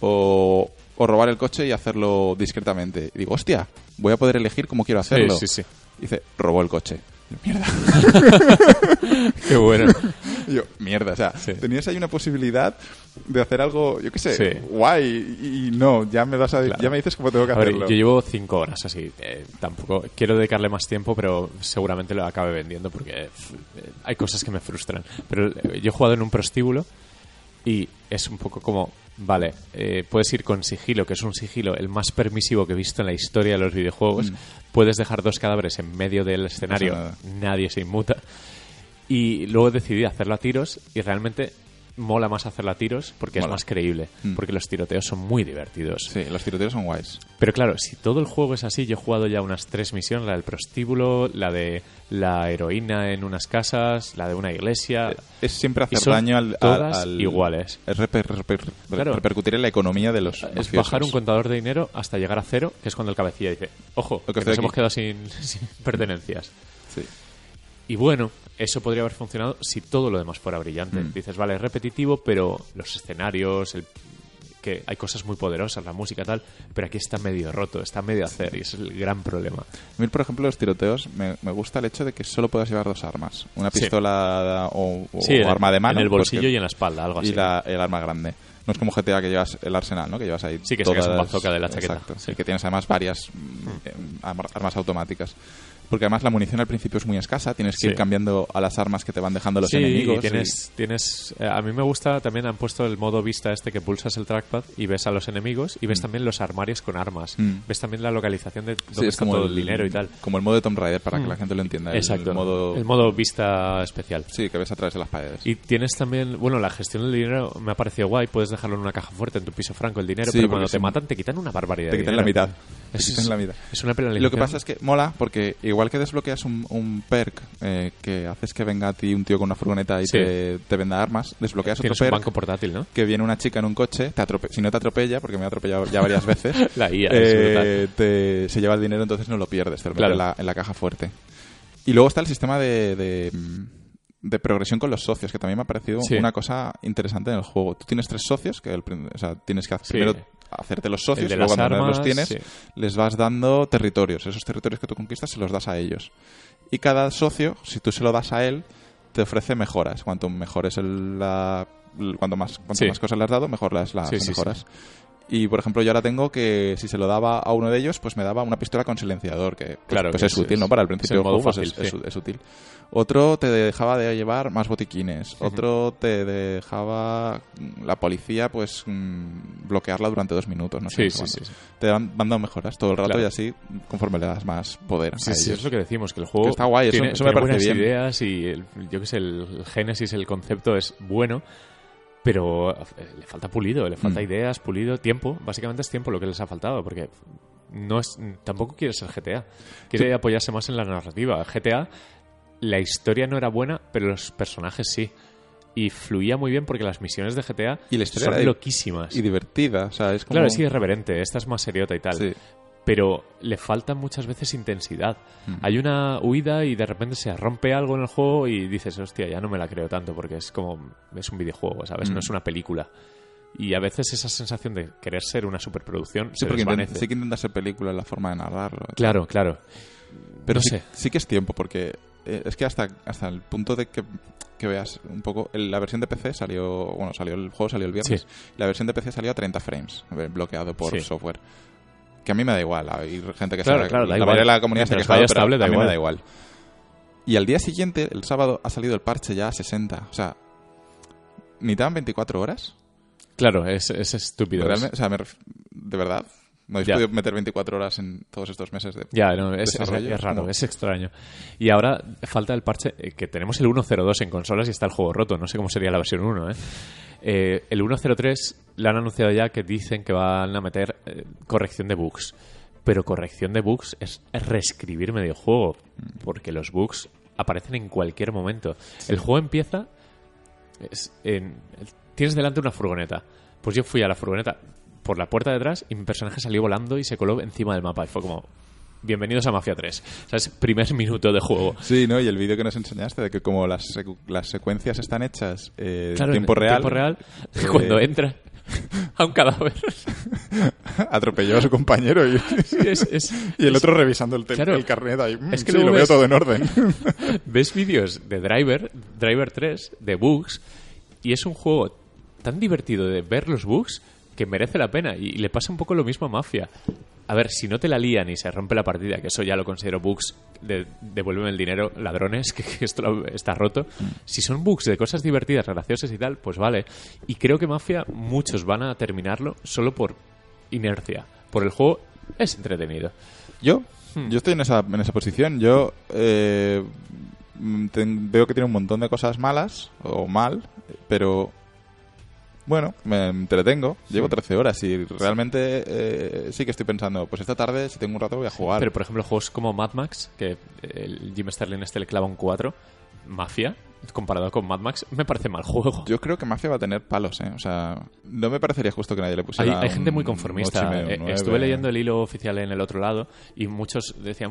o, o robar el coche y hacerlo discretamente. Y digo, hostia, voy a poder elegir cómo quiero hacerlo. Sí, sí, sí. Dice, robó el coche. Mierda. Qué bueno. Y yo, mierda, o sea, Sí. tenías ahí una posibilidad de hacer algo, yo qué sé, Sí. guay, y, y no, ya me, das a- Claro. ya me dices cómo tengo que A ver, hacerlo. yo llevo cinco horas así. eh, tampoco quiero dedicarle más tiempo, pero seguramente lo acabe vendiendo porque eh, hay cosas que me frustran. Pero eh, yo he jugado en un prostíbulo y es un poco como, vale, eh, puedes ir con sigilo, que es un sigilo el más permisivo que he visto en la historia de los videojuegos. Puedes dejar dos cadáveres en medio del escenario, nadie se inmuta. Y luego decidí hacerlo a tiros y realmente mola más hacerlo a tiros porque Mola. es más creíble. Mm. Porque los tiroteos son muy divertidos. Sí, los tiroteos son guays. Pero claro, si todo el juego es así, yo he jugado ya unas tres misiones, la del prostíbulo, la de la heroína en unas casas, la de una iglesia. Es siempre hacer daño al, al- todas al- iguales. Es reper- reper- Claro. repercutir en la economía de los Es mafiosos. bajar un contador de dinero hasta llegar a cero, que es cuando el cabecilla dice, ojo, Lo que nos aquí". hemos quedado sin, sin pertenencias. Y bueno, eso podría haber funcionado si todo lo demás fuera brillante. Mm. Dices, vale, es repetitivo, pero los escenarios, el que hay cosas muy poderosas, la música tal, pero aquí está medio roto, está medio hacer y ese es el gran problema. A mí, por ejemplo, los tiroteos me, me gusta el hecho de que solo puedas llevar dos armas. Una Sí. pistola o, o Sí, en- arma de mano. en el bolsillo porque- y en la espalda, algo así. y la- el arma grande. No es como GTA que llevas el arsenal, ¿no? Que llevas ahí Sí, que sacas un bazooka de la chaqueta. Exacto. Sí. Y que tienes además varias mm, eh, arma- armas automáticas. Porque además la munición al principio es muy escasa, tienes que ir cambiando a las armas que te van dejando los sí, enemigos. y tienes, tienes eh, a mí me gusta también han puesto el modo vista este que pulsas el trackpad y ves a los enemigos y ves también los armarios con armas. Mm. Ves también la localización de dónde sí, está todo el, dinero y tal. Como el modo de Tomb Raider, para que Mm. la gente lo entienda. el Exacto. modo, El modo vista especial. Sí, que ves a través de las paredes. Y tienes también, bueno, la gestión del dinero me ha parecido guay. Puedes dejarlo en una caja fuerte en tu piso franco el dinero, Sí, pero cuando te matan te quitan una barbaridad. te quitan la mitad. Es, quitan la mitad. es una penalización. Lo que pasa es que mola porque igual que desbloqueas un, un perk eh, que haces que venga a ti un tío con una furgoneta y Sí. te, te venda armas, desbloqueas otro tienes un perk banco portátil, ¿no? que viene una chica en un coche, te atrope- si no te atropella, porque me ha atropellado ya varias veces, La IA eh, te- se lleva el dinero entonces no lo pierdes, te lo Claro. en, la, en la caja fuerte. Y luego está el sistema de, de, mm, de progresión con los socios, que también me ha parecido Sí. una cosa interesante en el juego. Tú tienes tres socios, que el o sea, tienes que hacer- Sí. primero hacerte los socios, de y luego cuando armas, los tienes, sí. les vas dando territorios. Esos territorios que tú conquistas se los das a ellos. Y cada socio, si tú se lo das a él, te ofrece mejoras. Cuanto mejores el, la, cuanto más, cuanto Sí. más cosas le has dado, mejor las, las Sí, sí, mejoras. Y, por ejemplo, yo ahora tengo que si se lo daba a uno de ellos, pues me daba una pistola con silenciador, que pues, Claro, pues que es, es- útil, ¿no? Para el principio del juego fácil, es, sí. es- es útil. Otro te dejaba de llevar más botiquines. Otro te dejaba mm, la policía, pues, mm, bloquearla durante dos minutos, no sé. Sí, sí. Te van dando mejoras todo el rato Claro. y así, conforme le das más poder Sí, a sí, ellos. es lo que decimos, que el juego Que está guay, eso- tiene, eso me tiene parece buenas bien. ideas y el- yo que sé, el, el génesis, el concepto es bueno, pero eh, le falta pulido, le falta Mm. ideas, pulido, tiempo. Básicamente es tiempo lo que les ha faltado, porque no es tampoco quiere ser GTA. Quiere apoyarse más en la narrativa. GTA, la historia no era buena, pero los personajes sí. Y fluía muy bien porque las misiones de GTA Y la son loquísimas. Y divertida, o sea, es como... Claro, es reverente. Esta es más seriota y tal Sí. Pero le falta muchas veces intensidad. Mm. Hay una huida y de repente se rompe algo en el juego y dices, hostia, ya no me la creo tanto porque es como, es un videojuego, ¿sabes? Mm. No es una película. Y a veces esa sensación de querer ser una superproducción Sí, se porque desvanece. sí que intenta ser película en la forma de narrarlo. Claro, claro. Pero no sí, sé. sí que es tiempo, porque eh, es que hasta, hasta el punto de que, que veas un poco... el- la versión de PC salió... Bueno, salió el juego salió el viernes. Sí. La versión de PC salió a 30 frames, ver, bloqueado por Sí. software. Que a mí me da igual. Hay gente que Claro, se, claro, la igual. mayoría de la comunidad se ha quejado, pero estable, a mí igual. me da igual. Y al día siguiente, el sábado, ha salido el parche ya a 60. O sea, ni tan 24 horas. Claro, es, es estúpido. Realmente, o sea, me ref- de verdad, no habéis Ya. podido meter 24 horas en todos estos meses de... Ya, no, es, es- desarrollo, es raro, es extraño. Y ahora falta el parche, eh, que tenemos el 1.02 en consolas y está el juego roto, no sé cómo sería la versión 1, ¿eh? Eh, el 1.03 le han anunciado ya que dicen que van a meter eh, corrección de bugs. Pero corrección de bugs es, es reescribir medio juego, porque los bugs aparecen en cualquier momento. El juego empieza... es en- tienes delante una furgoneta. Pues yo fui a la furgoneta por la puerta de atrás y mi personaje salió volando y se coló encima del mapa. Y fue como, bienvenidos a Mafia 3. O sea, es primer minuto de juego. Sí, ¿no? Y el vídeo que nos enseñaste de que como las, secu- las secuencias están hechas eh, en Claro, tiempo en real, tiempo real, eh, cuando entra a un cadáver. atropelló a su compañero y, es- es- y el es- otro revisando el, Claro. el carnet ahí. "Mm, Es que sí, lo veo todo en orden. ves vídeos de Driver, Driver 3, de bugs, y es un juego tan divertido de ver los bugs que merece la pena. Y, le pasa un poco lo mismo a Mafia. A ver, si no te la lían y se rompe la partida, que eso ya lo considero bugs, de devuélveme el dinero, ladrones, que, que esto lo- está roto. Si son bugs de cosas divertidas, graciosas y tal, pues vale. Y creo que Mafia, muchos van a terminarlo solo por inercia. Por el juego es entretenido. Yo, Hmm. yo estoy en esa, en esa posición. Yo eh, ten- veo que tiene un montón de cosas malas o mal, pero bueno, me entretengo. Llevo 13 horas y realmente eh, sí que estoy pensando, pues esta tarde, si tengo un rato, voy a jugar. Pero, por ejemplo, juegos como Mad Max, que el Jim Sterling este le clava un 4, Mafia, comparado con Mad Max, me parece mal juego. Yo creo que Mafia va a tener palos, ¿eh? O sea, no me parecería justo que nadie le Hay, pusiera hay gente un muy conformista. medio, Eh. Estuve leyendo el hilo oficial en el otro lado y muchos decían,